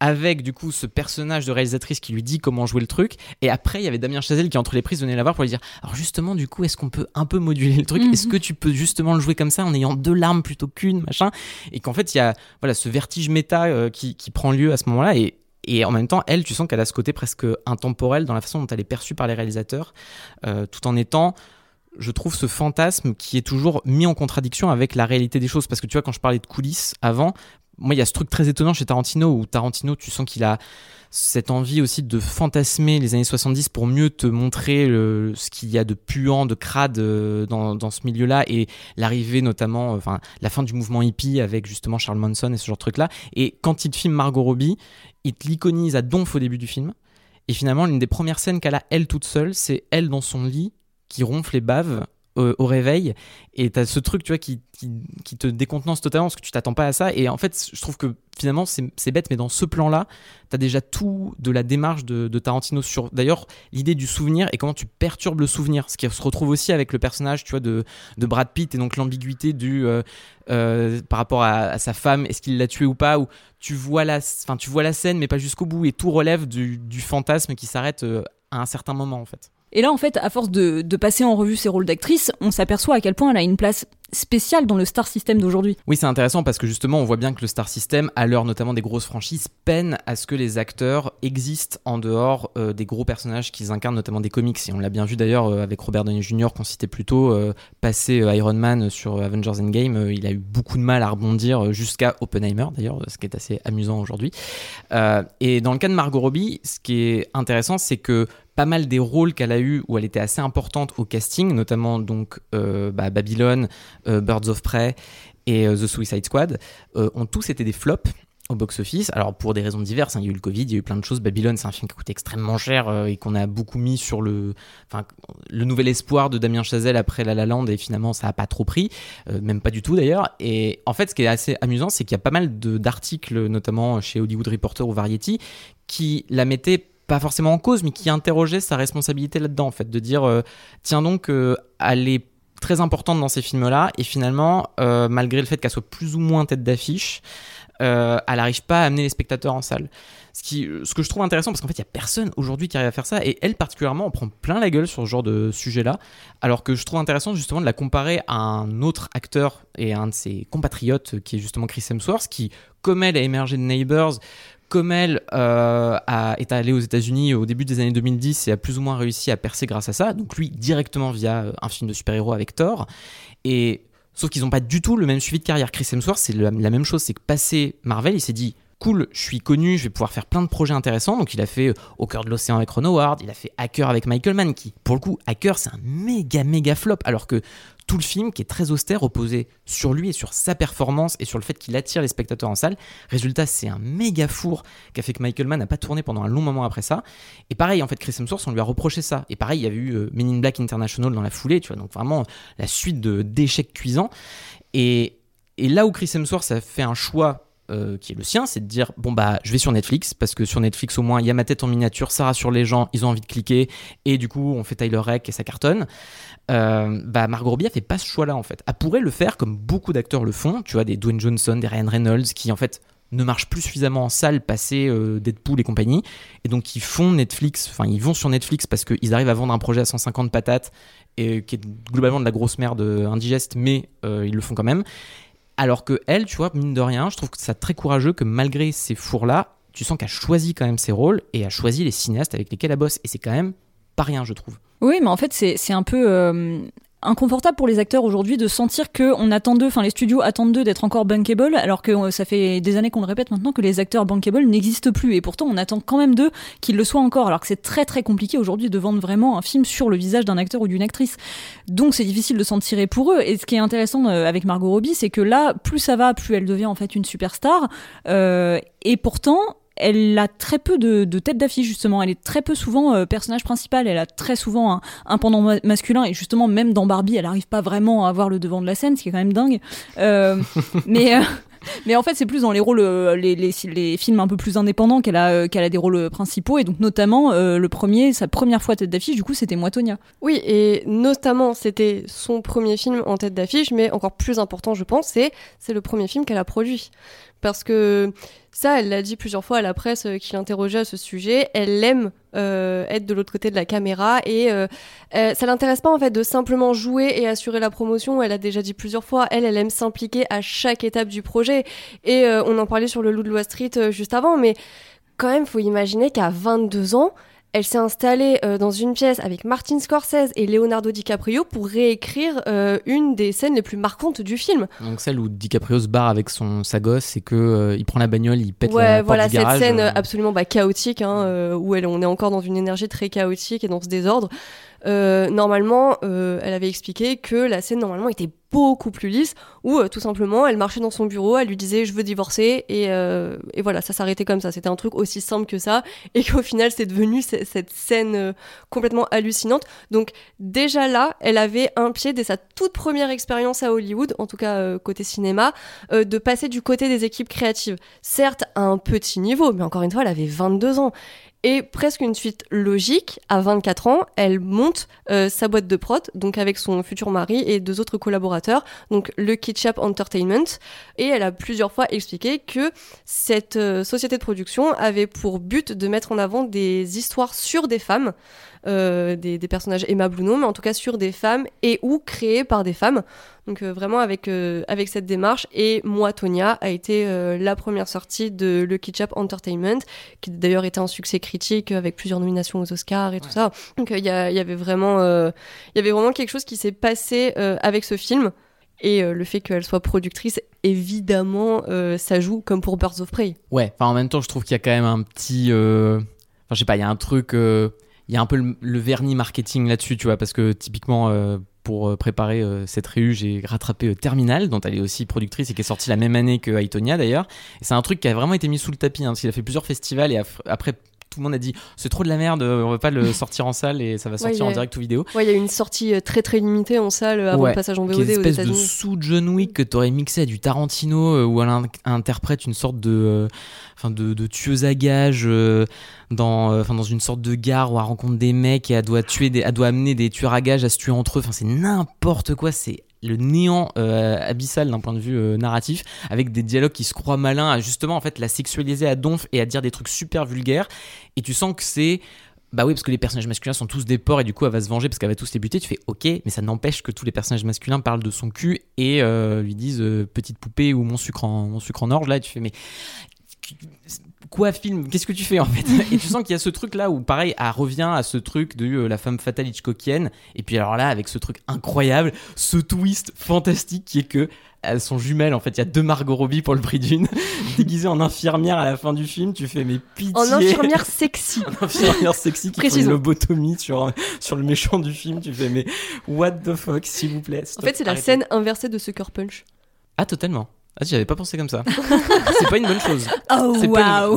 avec du coup ce personnage de réalisatrice qui lui dit comment jouer le truc et après il y avait Damien Chazelle qui entre les prises venait la voir pour lui dire alors justement du coup est-ce qu'on peut un peu moduler le truc? Mhm. est-ce que tu peux justement le jouer comme ça en ayant deux larmes plutôt qu'une machin? Et qu'en fait il y a voilà ce vertige méta euh, qui, qui prend lieu à ce moment-là et et en même temps, elle, tu sens qu'elle a ce côté presque intemporel dans la façon dont elle est perçue par les réalisateurs, euh, tout en étant je trouve ce fantasme qui est toujours mis en contradiction avec la réalité des choses. Parce que tu vois, quand je parlais de coulisses avant, moi, il y a ce truc très étonnant chez Tarantino où Tarantino, tu sens qu'il a cette envie aussi de fantasmer les années 70 pour mieux te montrer ce qu'il y a de puant, de crade euh, dans, dans ce milieu-là et l'arrivée notamment, euh, enfin, la fin du mouvement hippie avec justement Charles Manson et ce genre de truc-là. Et quand il filme Margot Robbie, il te l'iconise à donf au début du film. Et finalement, l'une des premières scènes qu'elle a, elle toute seule, c'est elle dans son lit qui ronfle et bave au réveil. Et t'as ce truc, tu vois, qui, qui, te décontenance totalement parce que tu t'attends pas à ça. Et en fait, je trouve que finalement, c'est bête, mais dans ce plan-là, t'as déjà tout de la démarche de, de Tarantino sur, d'ailleurs, l'idée du souvenir et comment tu perturbes le souvenir. Ce qui se retrouve aussi avec le personnage, tu vois, de, de Brad Pitt et donc l'ambiguïté du, euh, euh, par rapport à, à sa femme, est-ce qu'il l'a tué ou pas, ou tu vois la, enfin, tu vois la scène, mais pas jusqu'au bout et tout relève du, du fantasme qui s'arrête euh, à un certain moment, en fait. Et là, en fait, à force de, passer en revue ses rôles d'actrice, on s'aperçoit à quel point elle a une place spéciale dans le star system d'aujourd'hui. Oui, c'est intéressant parce que justement, on voit bien que le star system, à l'heure notamment des grosses franchises, peine à ce que les acteurs existent en dehors euh, des gros personnages qu'ils incarnent, notamment des comics. Et on l'a bien vu d'ailleurs euh, avec Robert Downey Jr. qu'on citait plus tôt, euh, passé Iron Man sur Avengers Endgame, il a eu beaucoup de mal à rebondir jusqu'à Oppenheimer d'ailleurs, ce qui est assez amusant aujourd'hui. et dans le cas de Margot Robbie, ce qui est intéressant, c'est que pas mal des rôles qu'elle a eu où elle était assez importante au casting, notamment donc euh, bah, Babylon, euh, Birds of Prey et euh, The Suicide Squad, ont tous été des flops au box-office. Alors pour des raisons diverses, hein, il y a eu le Covid, il y a eu plein de choses. Babylon, c'est un film qui coûte extrêmement cher et qu'on a beaucoup mis sur le, enfin, le nouvel espoir de Damien Chazelle après La La Land et finalement ça a pas trop pris, même pas du tout d'ailleurs. Et en fait, ce qui est assez amusant, c'est qu'il y a pas mal d'articles, notamment chez Hollywood Reporter ou Variety, qui la mettaient pas forcément en cause, mais qui interrogeait sa responsabilité là-dedans, en fait, de dire, euh, tiens donc, euh, elle est très importante dans ces films-là, et finalement, euh, malgré le fait qu'elle soit plus ou moins tête d'affiche, elle n'arrive pas à amener les spectateurs en salle. Ce, qui, ce que je trouve intéressant, parce qu'en fait, il n'y a personne aujourd'hui qui arrive à faire ça, et elle particulièrement, on prend plein la gueule sur ce genre de sujet-là, alors que je trouve intéressant justement de la comparer à un autre acteur et un de ses compatriotes, qui est justement Chris Hemsworth, qui, comme elle, a émergé de Neighbors, comme elle euh, est allée aux États-Unis au début des années 2010 et a plus ou moins réussi à percer grâce à ça, donc lui directement via euh, un film de super-héros avec Thor. Et sauf qu'ils n'ont pas du tout le même suivi de carrière. Chris Hemsworth, c'est la, même chose, c'est que passé Marvel, il s'est dit cool, je suis connu, je vais pouvoir faire plein de projets intéressants. Donc il a fait euh, Au cœur de l'océan avec Ron Howard, il a fait Hacker avec Michael Mann, qui pour le coup, Hacker, c'est un méga méga flop, alors que tout le film qui est très austère reposé sur lui et sur sa performance et sur le fait qu'il attire les spectateurs en salle. Résultat, c'est un méga four qui a fait que Michael Mann n'a pas tourné pendant un long moment après ça. Et pareil, en fait, Chris Hemsworth, on lui a reproché ça. Et pareil, il y a eu euh, Men in Black International dans la foulée, tu vois, donc vraiment la suite d'échecs cuisants. Et, et là où Chris Hemsworth a fait un choix euh, qui est le sien, c'est de dire bon bah je vais sur Netflix parce que sur Netflix au moins il y a ma tête en miniature, ça rassure les gens, ils ont envie de cliquer et du coup on fait Tyler Rec et ça cartonne. Euh, bah Margot Robbie a fait pas ce choix-là en fait. Elle pourrait le faire comme beaucoup d'acteurs le font, tu vois des Dwayne Johnson, des Ryan Reynolds qui en fait ne marchent plus suffisamment en salle passé euh, Deadpool et compagnie et donc ils font Netflix, enfin ils vont sur Netflix parce qu'ils arrivent à vendre un projet à 150 patates et qui est globalement de la grosse merde indigeste mais ils le font quand même alors que elle, tu vois, mine de rien, je trouve que c'est très courageux que malgré ces fours-là, tu sens qu'elle choisit quand même ses rôles et a choisi les cinéastes avec lesquels elle bosse. Et c'est quand même pas rien, je trouve. Oui, mais en fait, c'est un peu. Euh, inconfortable pour les acteurs aujourd'hui de sentir que on attend d'eux, enfin les studios attendent d'eux d'être encore bankable, alors que euh, ça fait des années qu'on le répète maintenant que les acteurs bankable n'existent plus. Et pourtant, on attend quand même d'eux qu'ils le soient encore, alors que c'est très très compliqué aujourd'hui de vendre vraiment un film sur le visage d'un acteur ou d'une actrice. Donc c'est difficile de s'en tirer pour eux. Et ce qui est intéressant euh, avec Margot Robbie, c'est que là, plus ça va, plus elle devient en fait une superstar. Euh, et pourtant, elle a très peu de, de têtes d'affiche justement. Elle est très peu souvent euh, personnage principal. Elle a très souvent un, pendant masculin et justement même dans Barbie, elle n'arrive pas vraiment à avoir le devant de la scène, ce qui est quand même dingue. Euh, mais euh, mais en fait, c'est plus dans les rôles, les, les, les, films un peu plus indépendants qu'elle a, qu'elle a des rôles principaux. Et donc, notamment, le premier, sa première fois tête d'affiche, du coup, c'était Moi, Tonya. Oui, et notamment, c'était son premier film en tête d'affiche, mais encore plus important, je pense, c'est, c'est le premier film qu'elle a produit. Parce que ça, elle l'a dit plusieurs fois à la presse euh, qui l'interrogeait à ce sujet. Elle aime euh, être de l'autre côté de la caméra et euh, ça l'intéresse pas en fait de simplement jouer et assurer la promotion. Elle a déjà dit plusieurs fois, elle, elle aime s'impliquer à chaque étape du projet. Et on en parlait sur le Loup de Wall Street juste avant, mais quand même, faut imaginer qu'à 22 ans, elle s'est installée euh, dans une pièce avec Martin Scorsese et Leonardo DiCaprio pour réécrire euh, une des scènes les plus marquantes du film. Donc celle où DiCaprio se barre avec son sa gosse et que euh, il prend la bagnole, il pète ouais, la porte voilà du garage, cette scène absolument bah, chaotique hein, où elle, on est encore dans une énergie très chaotique et dans ce désordre. normalement, elle avait expliqué que la scène normalement était beaucoup plus lisse, où euh, tout simplement elle marchait dans son bureau, elle lui disait je veux divorcer, et, euh, et voilà, ça s'arrêtait comme ça. C'était un truc aussi simple que ça, et qu'au final c'est devenu cette scène euh, complètement hallucinante. Donc déjà là, elle avait un pied dès sa toute première expérience à Hollywood, en tout cas côté cinéma, de passer du côté des équipes créatives. Certes à un petit niveau, mais encore une fois, elle avait 22 ans. Et presque une suite logique, à 24 ans, elle monte euh, sa boîte de prod, donc avec son futur mari et deux autres collaborateurs, donc le Ketchup Entertainment. Et elle a plusieurs fois expliqué que cette euh, société de production avait pour but de mettre en avant des histoires sur des femmes des, des personnages aimables ou non, mais en tout cas sur des femmes et ou créés par des femmes. Donc euh, vraiment avec, euh, avec cette démarche. Et moi, Tonya, a été euh, la première sortie de Lucky Chap Entertainment, qui d'ailleurs était un succès critique avec plusieurs nominations aux Oscars et tout ça. Donc il y, avait vraiment, euh, il y avait vraiment quelque chose qui s'est passé euh, avec ce film. Et euh, le fait qu'elle soit productrice, évidemment, euh, ça joue comme pour Birds of Prey. Ouais, enfin en même temps, je trouve qu'il y a quand même un petit. euh, Enfin, je sais pas, il y a un truc. Il y a un peu le, vernis marketing là-dessus, tu vois, parce que typiquement. euh, pour euh, préparer euh, cette réu, j'ai rattrapé euh, Terminal, dont elle est aussi productrice et qui est sortie la même année que Aitonia d'ailleurs. C'est un truc qui a vraiment été mis sous le tapis, hein, parce qu'il a fait plusieurs festivals et après tout le monde a dit c'est trop de la merde, on va pas le sortir en salle et ça va sortir en a- direct ou vidéo. Ouais, il y a eu une sortie euh, très très limitée en salle euh, avant Ouais, le passage en VOD une aux espèce de sous John Wick que t'aurais mixé à du Tarantino euh, où elle in- interprète une sorte de euh, enfin de, de tueuse à gages euh, dans enfin dans une sorte de gare où elle rencontre des mecs et elle doit tuer des, elle doit amener des tueurs à gages à se tuer entre eux enfin c'est n'importe quoi c'est le néant euh, abyssal d'un point de vue euh, narratif avec des dialogues qui se croient malins à justement en fait la sexualiser à donf et à dire des trucs super vulgaires et tu sens que c'est bah oui, parce que les personnages masculins sont tous des porcs et du coup elle va se venger parce qu'elle va tous les buter. Tu fais ok, mais ça n'empêche que tous les personnages masculins parlent de son cul et euh, lui disent petite poupée ou mon sucre en, mon sucre en orge. Là, tu fais mais quoi film? Qu'est-ce que tu fais en fait? Et tu sens qu'il y a ce truc là où pareil, elle revient à ce truc de euh, la femme fatale Hitchcockienne. Et puis alors là, avec ce truc incroyable, ce twist fantastique qui est que elles sont jumelles en fait. Il y a deux Margot Robbie pour le prix d'une, déguisée en infirmière à la fin du film. Tu fais mais pitié. En infirmière sexy. infirmière sexy qui fait une lobotomie sur, sur le méchant du film. Tu fais, mais what the fuck, s'il vous plaît. En fait, c'est la arrêtez. scène inversée de Sucker Punch. Ah, totalement. Ah, j'y avais pas pensé comme ça. c'est pas une bonne chose. Oh C'est pas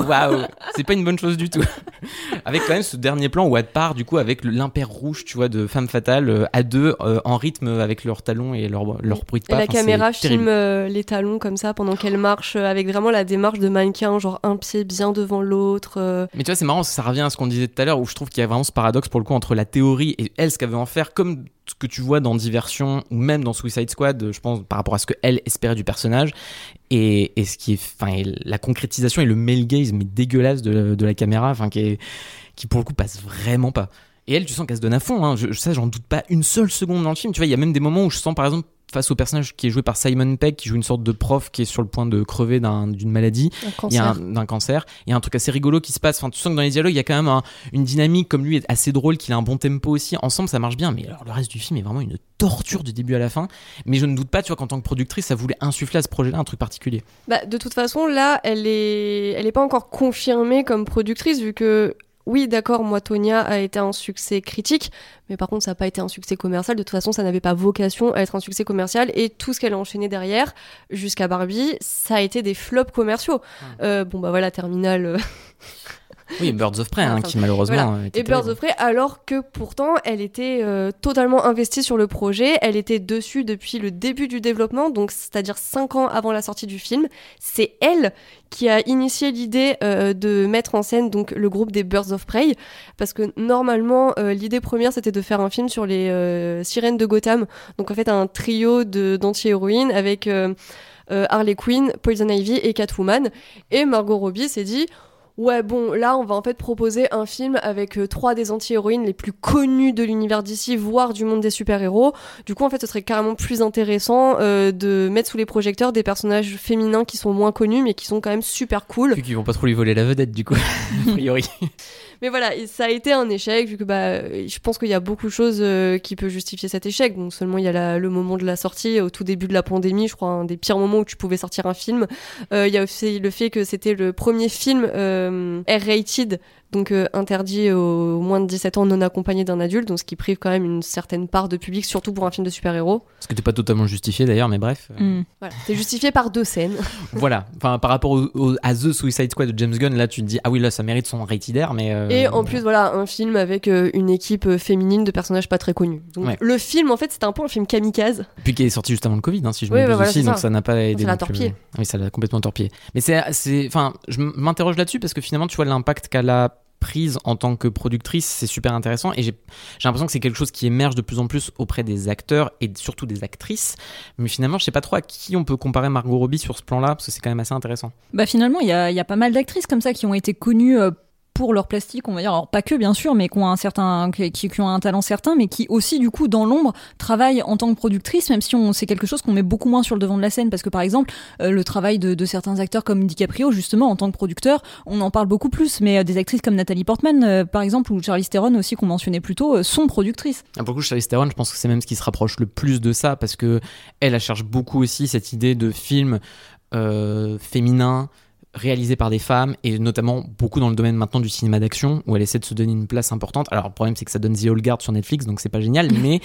une... pas une bonne chose du tout. avec quand même ce dernier plan où elle part du coup avec l'impair rouge, tu vois, de femme fatale euh, à deux euh, en rythme avec leurs talons et leur, leur bruit de Et pas. la Enfin, c'est caméra filme euh, les talons comme ça pendant qu'elle marche, avec vraiment la démarche de mannequin, genre un pied bien devant l'autre. Mais tu vois, c'est marrant, ça revient à ce qu'on disait tout à l'heure, où je trouve qu'il y a vraiment ce paradoxe pour le coup entre la théorie et elle, ce qu'elle veut en faire, comme que tu vois dans Diversion ou même dans Suicide Squad, je pense, par rapport à ce qu'elle espérait du personnage, et, et ce qui est, enfin, la concrétisation et le male gaze, mais dégueulasse de, de la caméra, enfin, qui, est, qui pour le coup passe vraiment pas. Et elle, tu sens qu'elle se donne à fond, hein. je, ça, j'en doute pas une seule seconde dans le film. Tu vois, il y a même des moments où je sens, par exemple, face au personnage qui est joué par Simon Pegg, qui joue une sorte de prof qui est sur le point de crever d'un- d'une maladie, d'un cancer. Il y a un truc assez rigolo qui se passe. Enfin, tu sens que dans les dialogues, il y a quand même un- une dynamique comme lui est assez drôle, qu'il a un bon tempo aussi. Ensemble, ça marche bien. Mais alors, le reste du film est vraiment une torture du début à la fin. Mais je ne doute pas, tu vois, qu'en tant que productrice, ça voulait insuffler à ce projet-là un truc particulier. Bah, de toute façon, là, elle est, elle est pas encore confirmée comme productrice, vu que, oui, d'accord, moi, Tonya a été un succès critique, mais par contre, ça n'a pas été un succès commercial. De toute façon, ça n'avait pas vocation à être un succès commercial, et tout ce qu'elle a enchaîné derrière, jusqu'à Barbie, ça a été des flops commerciaux. Euh, bon, bah voilà, Terminal. Oui, Birds of Prey, hein, qui malheureusement. était et Birds of Prey, alors que pourtant elle était euh, totalement investie sur le projet, elle était dessus depuis le début du développement, donc c'est-à-dire 5 ans avant la sortie du film. C'est elle qui a initié l'idée euh, de mettre en scène donc le groupe des Birds of Prey, parce que normalement euh, l'idée première c'était de faire un film sur les sirènes de Gotham, donc en fait un trio d'anti-héroïnes avec Harley Quinn, Poison Ivy et Catwoman, et Margot Robbie s'est dit Ouais, bon, là, on va en fait proposer un film avec euh, trois des anti-héroïnes les plus connues de l'univers d'ici, voire du monde des super-héros. Du coup, en fait, ce serait carrément plus intéressant euh, de mettre sous les projecteurs des personnages féminins qui sont moins connus, mais qui sont quand même super cool. Qu'ils vont pas trop lui voler la vedette, du coup, a priori. Mais voilà, ça a été un échec, vu que bah, je pense qu'il y a beaucoup de choses euh, qui peuvent justifier cet échec. Donc seulement il y a le moment de la sortie, au tout début de la pandémie, je crois, un des pires moments où tu pouvais sortir un film. Euh, Il y a aussi le fait que c'était le premier film euh, R-rated, donc euh, interdit aux moins de 17 ans non accompagné d'un adulte, donc ce qui prive quand même une certaine part de public, surtout pour un film de super-héros. Ce que t'es pas totalement justifié d'ailleurs, mais bref. euh, Hmm. Voilà, c'est justifié par deux scènes. Voilà. Enfin, par rapport au- au- à The Suicide Squad de James Gunn, là, tu te dis, ah oui, là, ça mérite son rated R, mais. euh, Et en plus, voilà, un film avec euh, une équipe féminine de personnages pas très connus. Donc Ouais. le film, en fait, c'était un peu un film kamikaze. Puis qui est sorti juste avant le Covid, hein, si je Oui, me bah voilà, aussi, donc ça. n'a pas aidé. Ça l'a plus. torpillé. Ah Oui, ça l'a complètement torpillé. Mais c'est, c'est, enfin, je m'interroge là-dessus parce que finalement, tu vois l'impact qu'elle a prise en tant que productrice, c'est super intéressant et j'ai, l'impression que c'est quelque chose qui émerge de plus en plus auprès des acteurs et surtout des actrices. Mais finalement, je sais pas trop à qui on peut comparer Margot Robbie sur ce plan-là parce que c'est quand même assez intéressant. Bah finalement, il y y a pas mal d'actrices comme ça qui ont été connues euh, pour leur plastique, on va dire, alors pas que bien sûr, mais qui ont un certain, qui, qui un talent certain, mais qui aussi du coup dans l'ombre travaillent en tant que productrice, même si on c'est quelque chose qu'on met beaucoup moins sur le devant de la scène, parce que par exemple euh, le travail de, de, certains acteurs comme DiCaprio justement en tant que producteur, on en parle beaucoup plus, mais euh, des actrices comme Nathalie Portman euh, par exemple ou Charlize Theron aussi qu'on mentionnait plus tôt sont productrices. Ah, pour le Charlize Theron, je pense que c'est même ce qui se rapproche le plus de ça, parce que elle, elle cherche beaucoup aussi cette idée de film féminin réalisé par des femmes et notamment beaucoup dans le domaine maintenant du cinéma d'action où elle essaie de se donner une place importante. Alors le problème c'est que ça donne The Old Guard sur Netflix donc c'est pas génial mais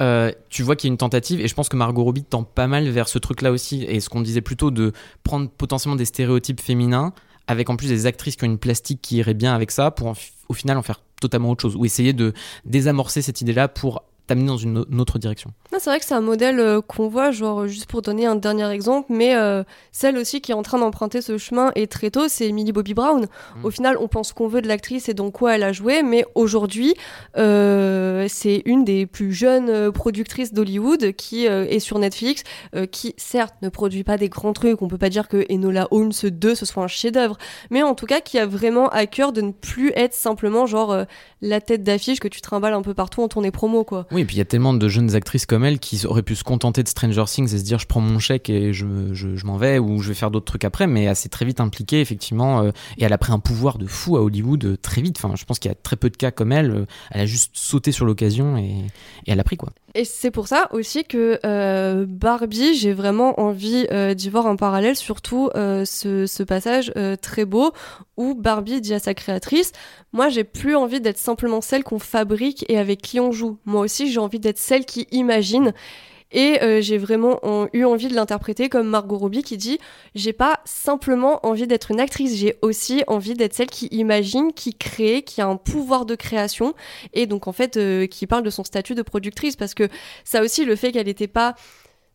euh, tu vois qu'il y a une tentative et je pense que Margot Robbie tend pas mal vers ce truc là aussi et ce qu'on disait plutôt de prendre potentiellement des stéréotypes féminins avec en plus des actrices qui ont une plastique qui irait bien avec ça pour au final en faire totalement autre chose ou essayer de désamorcer cette idée là pour t'amener dans une, autre direction. C'est vrai que c'est un modèle euh, qu'on voit, genre juste pour donner un dernier exemple, mais euh, celle aussi qui est en train d'emprunter ce chemin et très tôt, c'est Millie Bobby Brown. Mm. Au final, on pense qu'on veut de l'actrice et dans quoi elle a joué, mais aujourd'hui, euh, c'est une des plus jeunes productrices d'Hollywood qui est sur Netflix, qui certes ne produit pas des grands trucs, on peut pas dire que Enola Holmes 2 ce soit un chef-d'œuvre, mais en tout cas qui a vraiment à cœur de ne plus être simplement genre la tête d'affiche que tu trimbales un peu partout en tournée promo, quoi. Oui, et puis il y a tellement de jeunes actrices comme elle qui auraient pu se contenter de Stranger Things et se dire je prends mon chèque et je, m'en vais ou je vais faire d'autres trucs après, mais elle s'est très vite impliquée, effectivement, euh, et elle a pris un pouvoir de fou à Hollywood euh, très vite. Enfin, je pense qu'il y a très peu de cas comme elle. Euh, elle a juste sauté sur l'occasion et, elle a pris, quoi. Et c'est pour ça aussi que Barbie, j'ai vraiment envie d'y voir un parallèle, surtout ce, ce, passage très beau où Barbie dit à sa créatrice Moi, j'ai plus envie d'être simplement celle qu'on fabrique et avec qui on joue. Moi aussi, j'ai envie d'être celle qui imagine. Et euh, j'ai vraiment eu envie de l'interpréter comme Margot Robbie qui dit j'ai pas simplement envie d'être une actrice, j'ai aussi envie d'être celle qui imagine, qui crée, qui a un pouvoir de création et donc en fait euh, qui parle de son statut de productrice parce que ça aussi le fait qu'elle n'était pas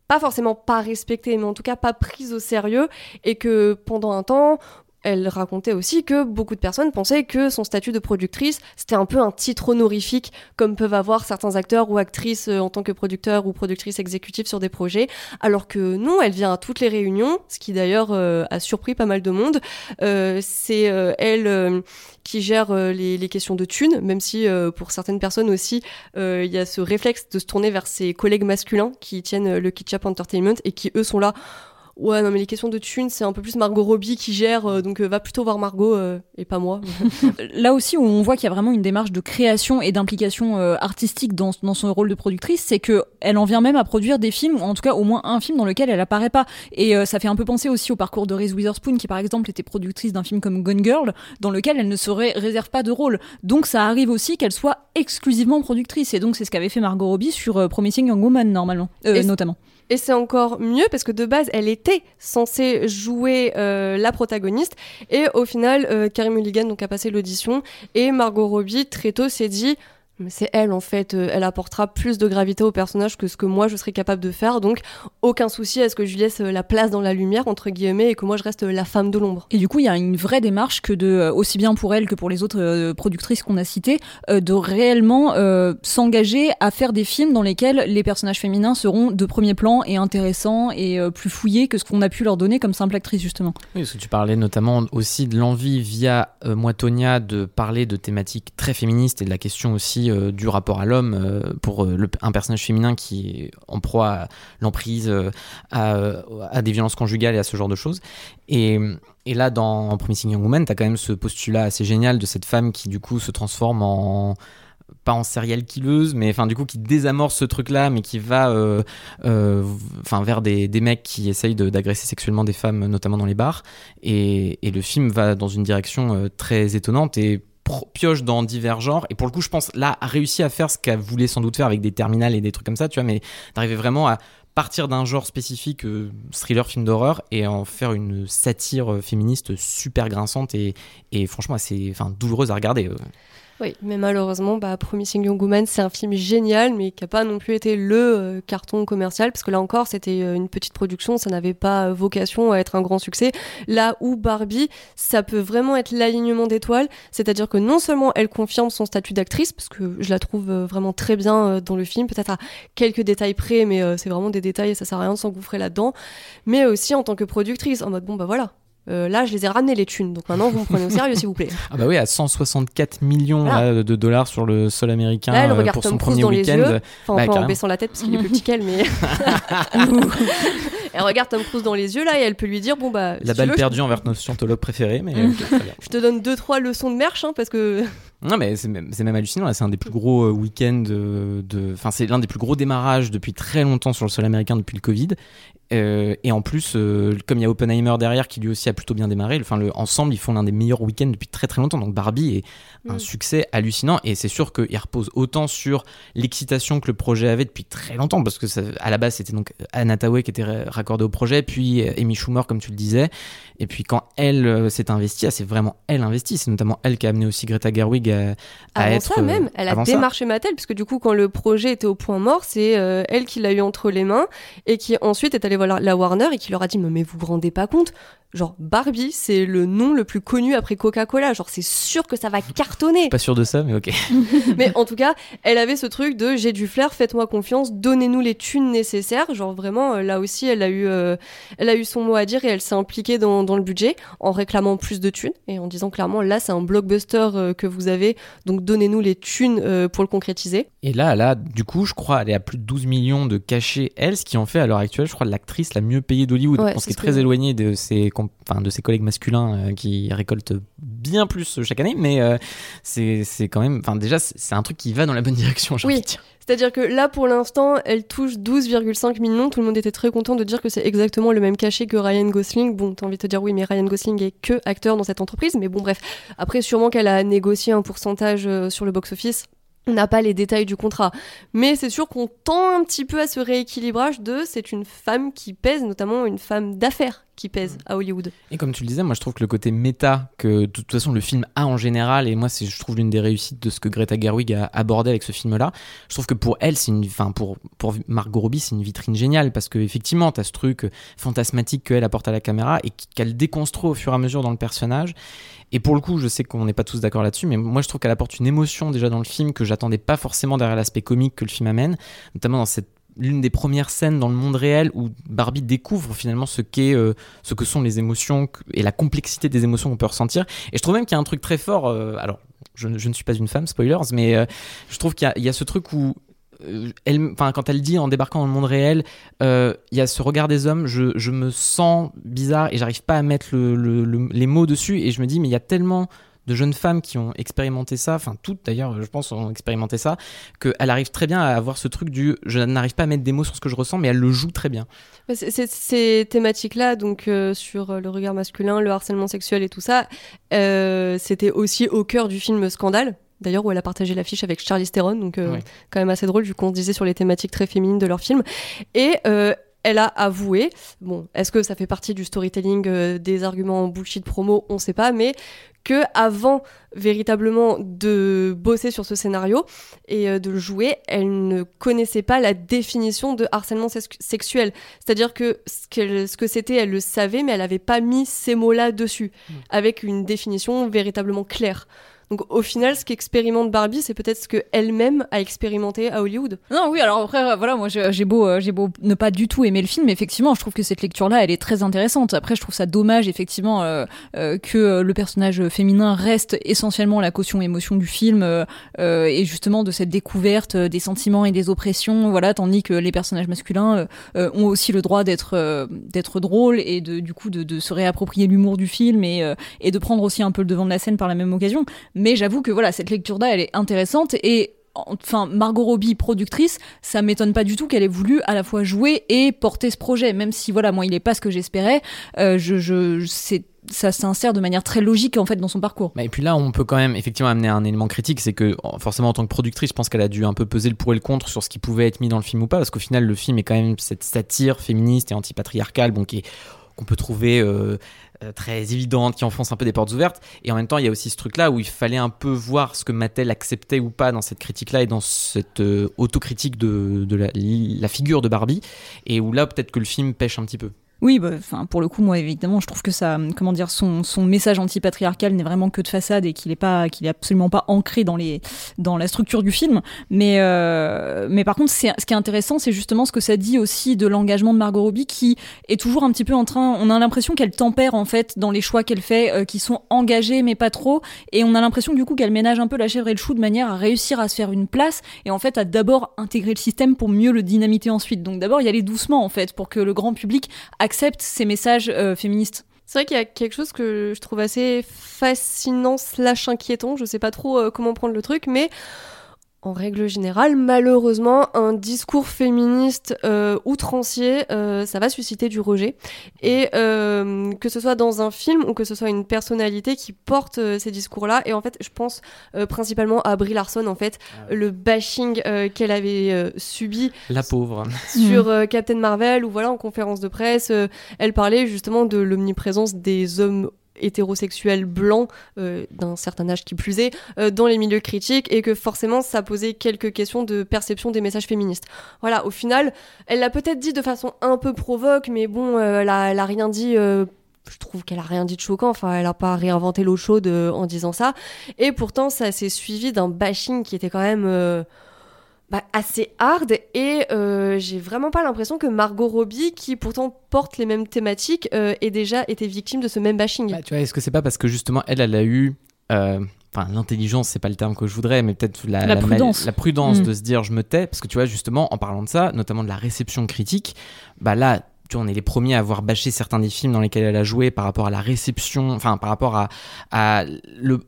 pas forcément pas respectée, mais en tout cas pas prise au sérieux, et que pendant un temps, elle racontait aussi que beaucoup de personnes pensaient que son statut de productrice, c'était un peu un titre honorifique, comme peuvent avoir certains acteurs ou actrices euh, en tant que producteurs ou productrices exécutives sur des projets, alors que non, elle vient à toutes les réunions, ce qui d'ailleurs euh, a surpris pas mal de monde. Euh, c'est elle qui gère les, questions de thunes, même si pour certaines personnes aussi, il y a ce réflexe de se tourner vers ses collègues masculins qui tiennent le Ketchup Entertainment et qui eux sont là Ouais, non, mais les questions de thunes, c'est un peu plus Margot Robbie qui gère, euh, donc euh, va plutôt voir Margot euh, et pas moi. Là aussi, où on voit qu'il y a vraiment une démarche de création et d'implication artistique dans, dans, son rôle de productrice, c'est que elle en vient même à produire des films, ou en tout cas au moins un film dans lequel elle apparaît pas. Et ça fait un peu penser aussi au parcours de Reese Witherspoon, qui par exemple était productrice d'un film comme Gone Girl, dans lequel elle ne se réserve pas de rôle. Donc ça arrive aussi qu'elle soit exclusivement productrice. Et donc c'est ce qu'avait fait Margot Robbie sur Promising Young Woman, normalement, notamment. Et c'est encore mieux parce que de base, elle était censée jouer euh, la protagoniste. Et au final, euh, Carey Mulligan donc, a passé l'audition. Et Margot Robbie, très tôt, s'est dit c'est elle en fait, euh, elle apportera plus de gravité au personnage que ce que moi je serais capable de faire, donc aucun souci à ce que je lui laisse euh, la place dans la lumière entre guillemets et que moi je reste euh, la femme de l'ombre. Et du coup il y a une vraie démarche que de, aussi bien pour elle que pour les autres productrices qu'on a citées, de réellement s'engager à faire des films dans lesquels les personnages féminins seront de premier plan et intéressants et plus fouillés que ce qu'on a pu leur donner comme simple actrice justement. Oui, parce que tu parlais notamment aussi de l'envie via Moitonia de parler de thématiques très féministes et de la question aussi euh, du rapport à l'homme euh, pour euh, un personnage féminin qui est en proie à l'emprise, à, des violences conjugales et à ce genre de choses. Et, là, dans Promising Young Woman, tu as quand même ce postulat assez génial de cette femme qui, du coup, se transforme en pas en serial killeuse, mais enfin du coup qui désamorce ce truc-là, mais qui va vers des, mecs qui essayent d'agresser sexuellement des femmes, notamment dans les bars. Et, le film va dans une direction très étonnante et pioche dans divers genres et pour le coup je pense là a réussi à faire ce qu'elle voulait sans doute faire avec des terminales et des trucs comme ça tu vois mais d'arriver vraiment à partir d'un genre spécifique euh, thriller film d'horreur et en faire une satire euh, féministe super grinçante et, franchement assez douloureuse à regarder. Oui, mais malheureusement, bah, Promising Young Woman, c'est un film génial, mais qui n'a pas non plus été le euh, carton commercial, parce que là encore, c'était euh, une petite production, ça n'avait pas vocation à être un grand succès. Là où Barbie, ça peut vraiment être l'alignement d'étoiles, c'est-à-dire que non seulement elle confirme son statut d'actrice, parce que je la trouve euh, vraiment très bien dans le film, peut-être à quelques détails près, mais c'est vraiment des détails et ça sert à rien de s'engouffrer là-dedans, mais aussi en tant que productrice, en mode bon bah voilà, Euh, là, je les ai ramenés les thunes, donc maintenant vous me prenez au sérieux, s'il vous plaît. Ah bah oui, à 164 millions là, de dollars sur le sol américain Là, elle euh, regarde pour Tom son Cruise premier dans les week-end. yeux. Enfin, Bah, en baissant la tête parce qu'il est plus petit qu'elle, mais. elle regarde Tom Cruise dans les yeux là et elle peut lui dire bon bah. La balle veux, je- perdue envers notre scientologue préféré, mais bien. Je te donne deux trois leçons de merch hein, parce que Non, mais c'est même, hallucinant. C'est un des plus gros euh, week-ends de. de- Enfin, c'est l'un des plus gros démarrages depuis très longtemps sur le sol américain depuis le Covid. Euh, et en plus, euh, comme il y a Oppenheimer derrière qui lui aussi a plutôt bien démarré, enfin, le, ensemble, ils font l'un des meilleurs week-ends depuis très très longtemps. Donc Barbie est un Mm. succès hallucinant. Et c'est sûr qu'il repose autant sur l'excitation que le projet avait depuis très longtemps. Parce que ça, à la base, c'était donc Anna Tawai qui était ra- raccordée au projet, puis euh, Amy Schumer, comme tu le disais. Et puis quand elle euh, s'est investie, ah, c'est vraiment elle investie. C'est notamment elle qui a amené aussi Greta Gerwig à, à avant être. ça même, elle a avant ça. démarché Mattel puisque du coup quand le projet était au point mort, c'est elle qui l'a eu entre les mains et qui ensuite est allée la Warner et qui leur a dit mais vous vous rendez pas compte Genre Barbie, c'est le nom le plus connu après Coca-Cola. Genre c'est sûr que ça va cartonner. Pas sûr de ça, mais ok. Mais en tout cas, elle avait ce truc de j'ai du flair, faites-moi confiance, donnez-nous les thunes nécessaires. Genre vraiment, euh, là aussi, elle a eu, euh, elle a eu son mot à dire et elle s'est impliquée dans, dans le budget en réclamant plus de thunes et en disant clairement là c'est un blockbuster euh, que vous avez, donc donnez-nous les thunes euh, pour le concrétiser. Et là, là, du coup, je crois, elle est à plus de 12 millions de cachets, elle, ce qui en fait à l'heure actuelle, je crois, l'actrice la mieux payée d'Hollywood. Ouais, on c'est qui est ce très éloignée de ses, enfin, de ses collègues masculins euh, qui récoltent bien plus chaque année, mais euh, c'est quand même, enfin, déjà, c'est un truc qui va dans la bonne direction, j'ai Oui. C'est-à-dire que là, pour l'instant, elle touche 12,5 millions. Tout le monde était très content de dire que c'est exactement le même cachet que Ryan Gosling. Bon, t'as envie de te dire oui, mais Ryan Gosling est que acteur dans cette entreprise. Mais bon, bref. Après, sûrement qu'elle a négocié un pourcentage euh, sur le box-office. On n'a pas les détails du contrat. Mais c'est sûr qu'on tend un petit peu à ce rééquilibrage de c'est une femme qui pèse, notamment une femme d'affaires qui pèse à Hollywood. Et comme tu le disais, moi je trouve que le côté méta que de toute façon le film a en général, et moi c'est je trouve l'une des réussites de ce que Greta Gerwig a abordé avec ce film-là, je trouve que pour elle, c'est une, enfin pour pour Margot Robbie, c'est une vitrine géniale parce que effectivement t'as ce truc fantasmatique qu'elle apporte à la caméra et qu'elle déconstruit au fur et à mesure dans le personnage. Et pour le coup, je sais qu'on n'est pas tous d'accord là-dessus, mais moi je trouve qu'elle apporte une émotion déjà dans le film que j'attendais pas forcément derrière l'aspect comique que le film amène, notamment dans cette l'une des premières scènes dans le monde réel où Barbie découvre finalement ce qu'est euh, ce que sont les émotions et la complexité des émotions qu'on peut ressentir. Et je trouve même qu'il y a un truc très fort euh, alors je, ne- suis pas une femme spoilers mais euh, je trouve qu'il y y a ce truc où elle, enfin, quand elle dit en débarquant dans le monde réel, euh, il y a ce regard des hommes, je, me sens bizarre et j'arrive pas à mettre le- le- le- les mots dessus et je me dis mais il y a tellement de jeunes femmes qui ont expérimenté ça, enfin toutes d'ailleurs je pense ont expérimenté ça, qu'elle arrive très bien à avoir ce truc du je n'arrive pas à mettre des mots sur ce que je ressens mais elle le joue très bien. C'est- Ces thématiques-là, donc euh, sur euh, le regard masculin, le harcèlement sexuel et tout ça, euh, c'était aussi au cœur du film Scandale. D'ailleurs, où elle a partagé l'affiche avec Charlize Theron, donc euh, quand même assez drôle, vu qu'on se disait sur les thématiques très féminines de leur film. Et euh, elle a avoué, bon, est-ce que ça fait partie du storytelling, euh, des arguments en bullshit promo, on sait pas, mais que avant véritablement de bosser sur ce scénario et euh, de le jouer, elle ne connaissait pas la définition de harcèlement sex- sexuel. C'est-à-dire que ce que c'était, elle le savait, mais elle n'avait pas mis ces mots-là dessus, avec une définition véritablement claire. Donc au final, ce qu'expérimente Barbie, c'est peut-être ce qu'elle-même a expérimenté à Hollywood. Non, oui, alors après, euh, voilà, moi j'ai beau, euh, j'ai beau ne pas du tout aimer le film, mais effectivement, je trouve que cette lecture-là, elle est très intéressante. Après, je trouve ça dommage, effectivement, euh, que le personnage féminin reste essentiellement la caution émotion du film, et justement de cette découverte des sentiments et des oppressions, voilà, tandis que les personnages masculins ont aussi le droit d'être d'être drôles et de, du coup de, se réapproprier l'humour du film et de prendre aussi un peu le devant de la scène par la même occasion. Mais j'avoue que voilà, cette lecture-là, elle est intéressante et enfin Margot Robbie productrice, ça m'étonne pas du tout qu'elle ait voulu à la fois jouer et porter ce projet, même si voilà moi il est pas ce que j'espérais. Euh, je, je ça s'insère de manière très logique en fait dans son parcours. Et puis là, on peut quand même effectivement amener un élément critique, c'est que en- forcément en tant que productrice, je pense qu'elle a dû un peu peser le pour et le contre sur ce qui pouvait être mis dans le film ou pas, parce qu'au final, le film est quand même cette satire féministe et antipatriarcale, bon, qu'on peut trouver euh, euh, très évidente, qui enfonce un peu des portes ouvertes. Et en même temps, il y a aussi ce truc-là où il fallait un peu voir ce que Mattel acceptait ou pas dans cette critique-là et dans cette euh, autocritique de, de la, la figure de Barbie, et où là, peut-être que le film pêche un petit peu. Oui, bah, enfin pour le coup, moi évidemment, je trouve que ça, comment dire, son, son message anti-patriarcal n'est vraiment que de façade et qu'il est pas, qu'il est absolument pas ancré dans les, dans la structure du film. Mais, euh, mais par contre, ce qui est intéressant, c'est justement ce que ça dit aussi de l'engagement de Margot Robbie, qui est toujours un petit peu en train. On a l'impression qu'elle tempère en fait dans les choix qu'elle fait, euh, qui sont engagés mais pas trop, et on a l'impression du coup qu'elle ménage un peu la chèvre et le chou de manière à réussir à se faire une place et en fait à d'abord intégrer le système pour mieux le dynamiter ensuite. Donc d'abord y aller doucement en fait pour que le grand public ces messages euh, féministes. C'est vrai qu'il y a quelque chose que je trouve assez fascinant slash inquiétant. Je sais pas trop euh, comment prendre le truc, mais en règle générale, malheureusement, un discours féministe euh, outrancier, euh, ça va susciter du rejet. Et euh, que ce soit dans un film ou que ce soit une personnalité qui porte euh, ces discours-là. Et en fait, je pense euh, principalement à Brie Larson, en fait, Ah ouais. le bashing euh, qu'elle avait euh, subi La pauvre. sur euh, Captain Marvel ou voilà en conférence de presse, euh, elle parlait justement de l'omniprésence des hommes hétérosexuels blancs euh, d'un certain âge qui plus est euh, dans les milieux critiques et que forcément ça posait quelques questions de perception des messages féministes. Voilà, au final, elle l'a peut-être dit de façon un peu provoque, mais bon, euh, elle, a, rien dit. je trouve qu'elle a rien dit de choquant, enfin elle a pas réinventé l'eau chaude en disant ça. Et pourtant ça s'est suivi d'un bashing qui était quand même bah, assez hard et euh, j'ai vraiment pas l'impression que Margot Robbie, qui pourtant porte les mêmes thématiques, euh, ait déjà été victime de ce même bashing. Bah, tu vois, est-ce que c'est pas parce que justement elle, elle a eu. euh, Enfin, l'intelligence, c'est pas le terme que je voudrais, mais peut-être la, prudence. la prudence Mm. de se dire je me tais. Parce que tu vois, justement, en parlant de ça, notamment de la réception critique, bah là, tu vois, on est les premiers à avoir bâché certains des films dans lesquels elle a joué par rapport à la réception, enfin, par rapport à, le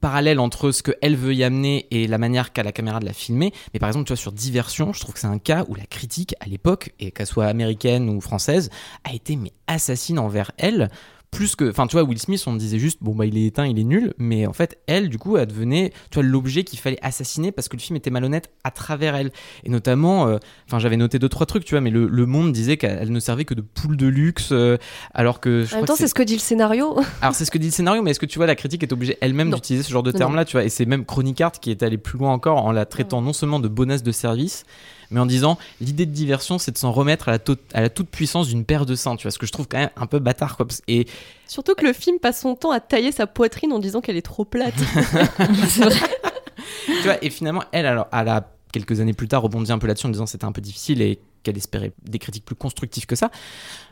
parallèle entre ce qu'elle veut y amener et la manière qu'a la caméra de la filmer. Mais par exemple, tu vois, sur Diversion, je trouve que c'est un cas où la critique, à l'époque, et qu'elle soit américaine ou française, a été mais assassine envers elle plus que enfin tu vois Will Smith on disait juste bon bah il est éteint il est nul mais en fait elle du coup elle devenait tu vois l'objet qu'il fallait assassiner parce que le film était malhonnête à travers elle. Et notamment euh, enfin j'avais noté deux trois trucs tu vois mais le, le monde disait qu'elle ne servait que de poule de luxe euh, alors que je en même temps, c'est ce que dit le scénario. alors c'est ce que dit le scénario, mais est-ce que tu vois la critique est obligée elle-même d'utiliser ce genre de terme-là, tu vois Et c'est même Chronicart qui est allé plus loin encore en la traitant non seulement de bonasse de service, mais en disant l'idée de diversion, c'est de s'en remettre à la, à la toute puissance d'une paire de seins, tu vois Ce que je trouve quand même un peu bâtard, quoi. Et Surtout que le film passe son temps à tailler sa poitrine en disant qu'elle est trop plate. C'est vrai. tu vois, et finalement, elle, alors, a quelques années plus tard rebondi un peu là-dessus en disant que c'était un peu difficile et qu'elle espérait des critiques plus constructives que ça.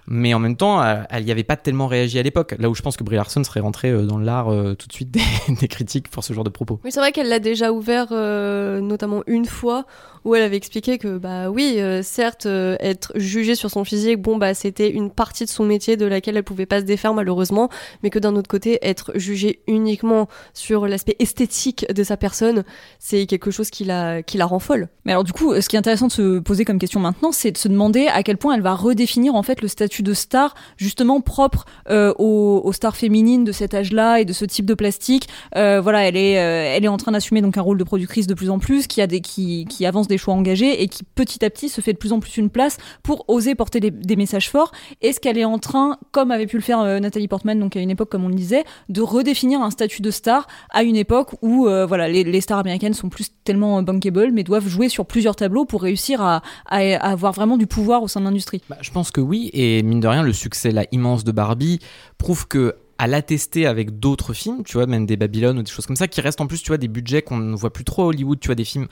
Mais en même temps, euh, elle n'y avait pas tellement réagi à l'époque. Là où je pense que Brie Larson serait rentrée euh, dans l'art euh, tout de suite des, des critiques pour ce genre de propos. Oui, c'est vrai qu'elle l'a déjà ouvert, euh, notamment une fois, où elle avait expliqué que, bah oui, euh, certes, euh, être jugée sur son physique, bon, bah c'était une partie de son métier de laquelle elle pouvait pas se défaire malheureusement, mais que d'un autre côté, être jugée uniquement sur l'aspect esthétique de sa personne, c'est quelque chose qui la, qui la rend folle. Mais alors du coup, ce qui est intéressant de se poser comme question maintenant, c'est de se demander à quel point elle va redéfinir en fait le statut de star justement propre euh, aux, stars féminines de cet âge-là et de ce type de plastique. Euh, voilà, elle est, euh, elle est en train d'assumer donc un rôle de productrice de plus en plus, qui a des, qui, qui avance des choix engagés et qui petit à petit se fait de plus en plus une place pour oser porter des, messages forts. Est-ce qu'elle est en train, comme avait pu le faire Nathalie Portman, donc à une époque comme on le disait, de redéfinir un statut de star à une époque où voilà les, stars américaines sont plus tellement bankable, mais doivent jouer sur plusieurs tableaux pour réussir à avoir vraiment du pouvoir au sein de l'industrie. Bah, je pense que oui, et mine de rien, le succès là, immense de Barbie prouve que à l'attester avec d'autres films, tu vois, même des Babylone ou des choses comme ça, qui restent en plus, tu vois, des budgets qu'on ne voit plus trop à Hollywood, tu vois, des films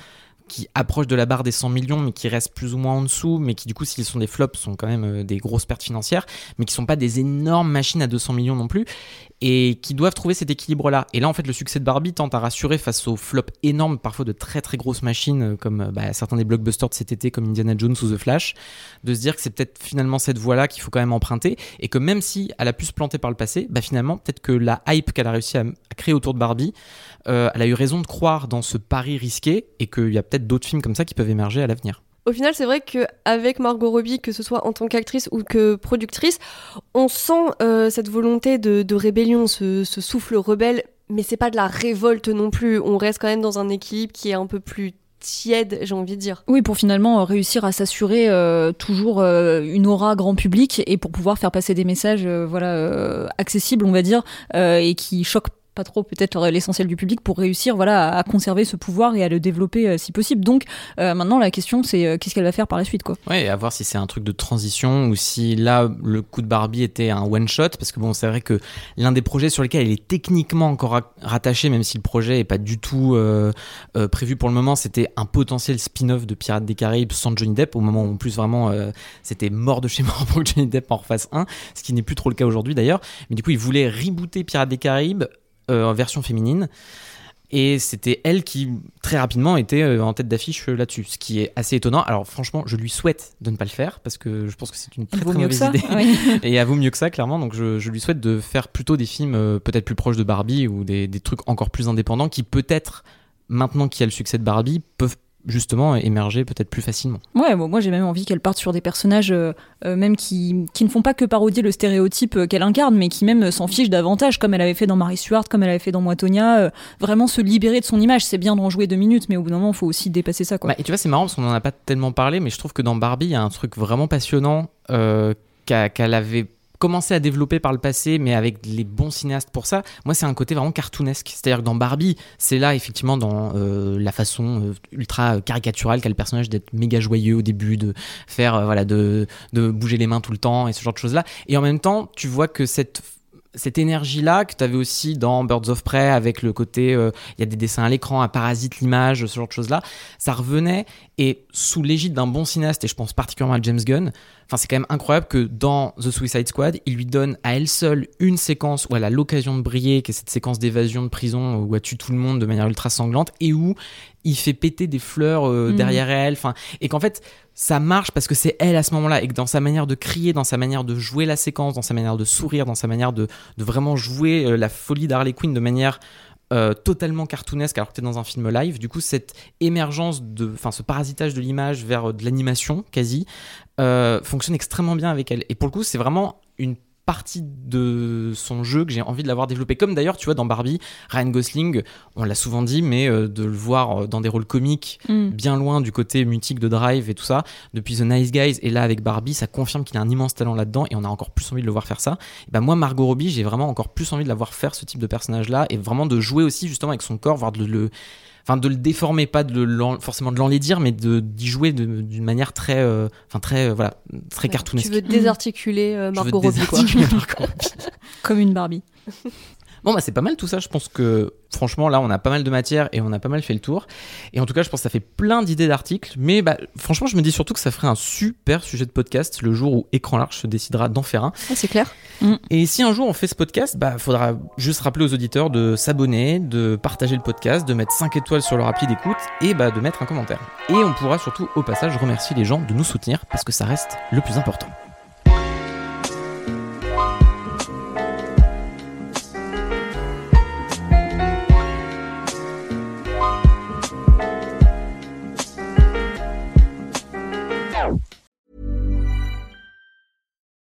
qui approchent de la barre des 100 millions, mais qui restent plus ou moins en dessous, mais qui du coup, s'ils sont des flops, sont quand même euh, des grosses pertes financières, mais qui sont pas des énormes machines à 200 millions non plus, et qui doivent trouver cet équilibre-là. Et là, en fait, le succès de Barbie tente à rassurer face aux flops énormes, parfois de très très grosses machines, euh, comme euh, bah, certains des blockbusters de cet été, comme Indiana Jones ou The Flash, de se dire que c'est peut-être finalement cette voie-là qu'il faut quand même emprunter, et que même si elle a pu se planter par le passé, bah finalement, peut-être que la hype qu'elle a réussi à, créer autour de Barbie, euh, elle a eu raison de croire dans ce pari risqué, et qu'il y a peut-être d'autres films comme ça qui peuvent émerger à l'avenir. Au final, c'est vrai qu'avec Margot Robbie, que ce soit en tant qu'actrice ou que productrice, on sent euh, cette volonté de, rébellion, ce, souffle rebelle, mais c'est pas de la révolte non plus. On reste quand même dans un équilibre qui est un peu plus tiède, j'ai envie de dire. Oui, pour finalement euh, réussir à s'assurer euh, toujours une aura grand public et pour pouvoir faire passer des messages voilà accessibles, on va dire, et qui choquent pas trop peut-être l'essentiel du public pour réussir voilà à conserver ce pouvoir et à le développer euh, si possible. Donc euh, maintenant la question c'est euh, qu'est-ce qu'elle va faire par la suite quoi? Ouais, à voir si c'est un truc de transition ou si là le coup de Barbie était un one shot parce que bon c'est vrai que l'un des projets sur lesquels elle est techniquement encore rattachée même si le projet est pas du tout prévu pour le moment, c'était un potentiel spin-off de Pirates des Caraïbes sans Johnny Depp au moment où en plus vraiment c'était mort de chez mort pour Johnny Depp en refasse un, ce qui n'est plus trop le cas aujourd'hui d'ailleurs. Mais du coup, ils voulaient rebooter Pirates des Caraïbes euh, en version féminine. Et c'était elle qui, très rapidement, était euh, en tête d'affiche euh, là-dessus, ce qui est assez étonnant. Alors franchement, je lui souhaite de ne pas le faire, parce que je pense que c'est une très, très mauvaise idée. et elle vaut mieux que ça, clairement. Donc je, lui souhaite de faire plutôt des films peut-être plus proches de Barbie, ou des, des trucs encore plus indépendants, qui peut-être, maintenant qu'il y a le succès de Barbie, peuvent justement émerger peut-être plus facilement. Ouais, moi j'ai même envie qu'elle parte sur des personnages euh, euh, même qui, qui ne font pas que parodier le stéréotype euh, qu'elle incarne, mais qui même s'en fichent davantage, comme elle avait fait dans Marie Stuart, comme elle avait fait dans Moitonia, vraiment se libérer de son image. C'est bien d'en jouer deux minutes, mais au bout d'un moment, il faut aussi dépasser ça. Quoi. Bah, et tu vois, c'est marrant parce qu'on en a pas tellement parlé, mais je trouve que dans Barbie, il y a un truc vraiment passionnant qu'elle avait commencé à développer par le passé, mais avec les bons cinéastes pour ça, moi c'est un côté vraiment cartoonesque. C'est-à-dire que dans Barbie, c'est là effectivement dans euh, la façon euh, ultra caricaturale qu'a le personnage d'être méga joyeux au début, de faire euh, voilà, de, de bouger les mains tout le temps et ce genre de choses là. Et en même temps, tu vois que cette cette énergie-là que tu avais aussi dans Birds of Prey avec le côté il y a des dessins à l'écran, un parasite l'image, ce genre de choses-là, ça revenait et sous l'égide d'un bon cinéaste, et je pense particulièrement à James Gunn, Enfin, c'est quand même incroyable que dans The Suicide Squad, il lui donne à elle seule une séquence où elle a l'occasion de briller, qui est cette séquence d'évasion de prison où elle tue tout le monde de manière ultra sanglante, et où il fait péter des fleurs euh, mm. derrière elle. Enfin, et qu'en fait, ça marche parce que c'est elle à ce moment-là, et que dans sa manière de crier, dans sa manière de jouer la séquence, dans sa manière de sourire, dans sa manière de, de vraiment jouer euh, la folie d'Harley Quinn de manière euh, totalement cartoonesque alors que tu es dans un film live. Du coup, cette émergence, de, enfin ce parasitage de l'image vers de l'animation quasi, fonctionne extrêmement bien avec elle. Et pour le coup, c'est vraiment une partie de son jeu que j'ai envie de l'avoir développé. Comme d'ailleurs, tu vois, dans Barbie, Ryan Gosling, on l'a souvent dit, mais euh, de le voir euh, dans des rôles comiques, mm. bien loin du côté mutique de Drive et tout ça, depuis The Nice Guys et là avec Barbie, ça confirme qu'il a un immense talent là-dedans et on a encore plus envie de le voir faire ça. Et ben moi, Margot Robbie, j'ai vraiment encore plus envie de la voir faire ce type de personnage-là et vraiment de jouer aussi justement avec son corps, voire de le enfin de le déformer, pas de le, forcément de l'enlaidir, mais de d'y jouer d'une manière très, euh, enfin très, euh, voilà, très cartoonesque. Tu veux désarticuler euh, Margot Robbie, quoi. Comme une Barbie. Bon, bah, c'est pas mal tout ça. Je pense que, franchement, là, on a pas mal de matière et on a pas mal fait le tour. Et en tout cas, je pense que ça fait plein d'idées d'articles. Mais, bah, franchement, je me dis surtout que ça ferait un super sujet de podcast le jour où Écran Large se décidera d'en faire un. Ah, c'est clair. Mm. Et si un jour on fait ce podcast, bah, faudra juste rappeler aux auditeurs de s'abonner, de partager le podcast, de mettre 5 étoiles sur leur appli d'écoute et, bah, de mettre un commentaire. Et on pourra surtout, au passage, remercier les gens de nous soutenir parce que ça reste le plus important.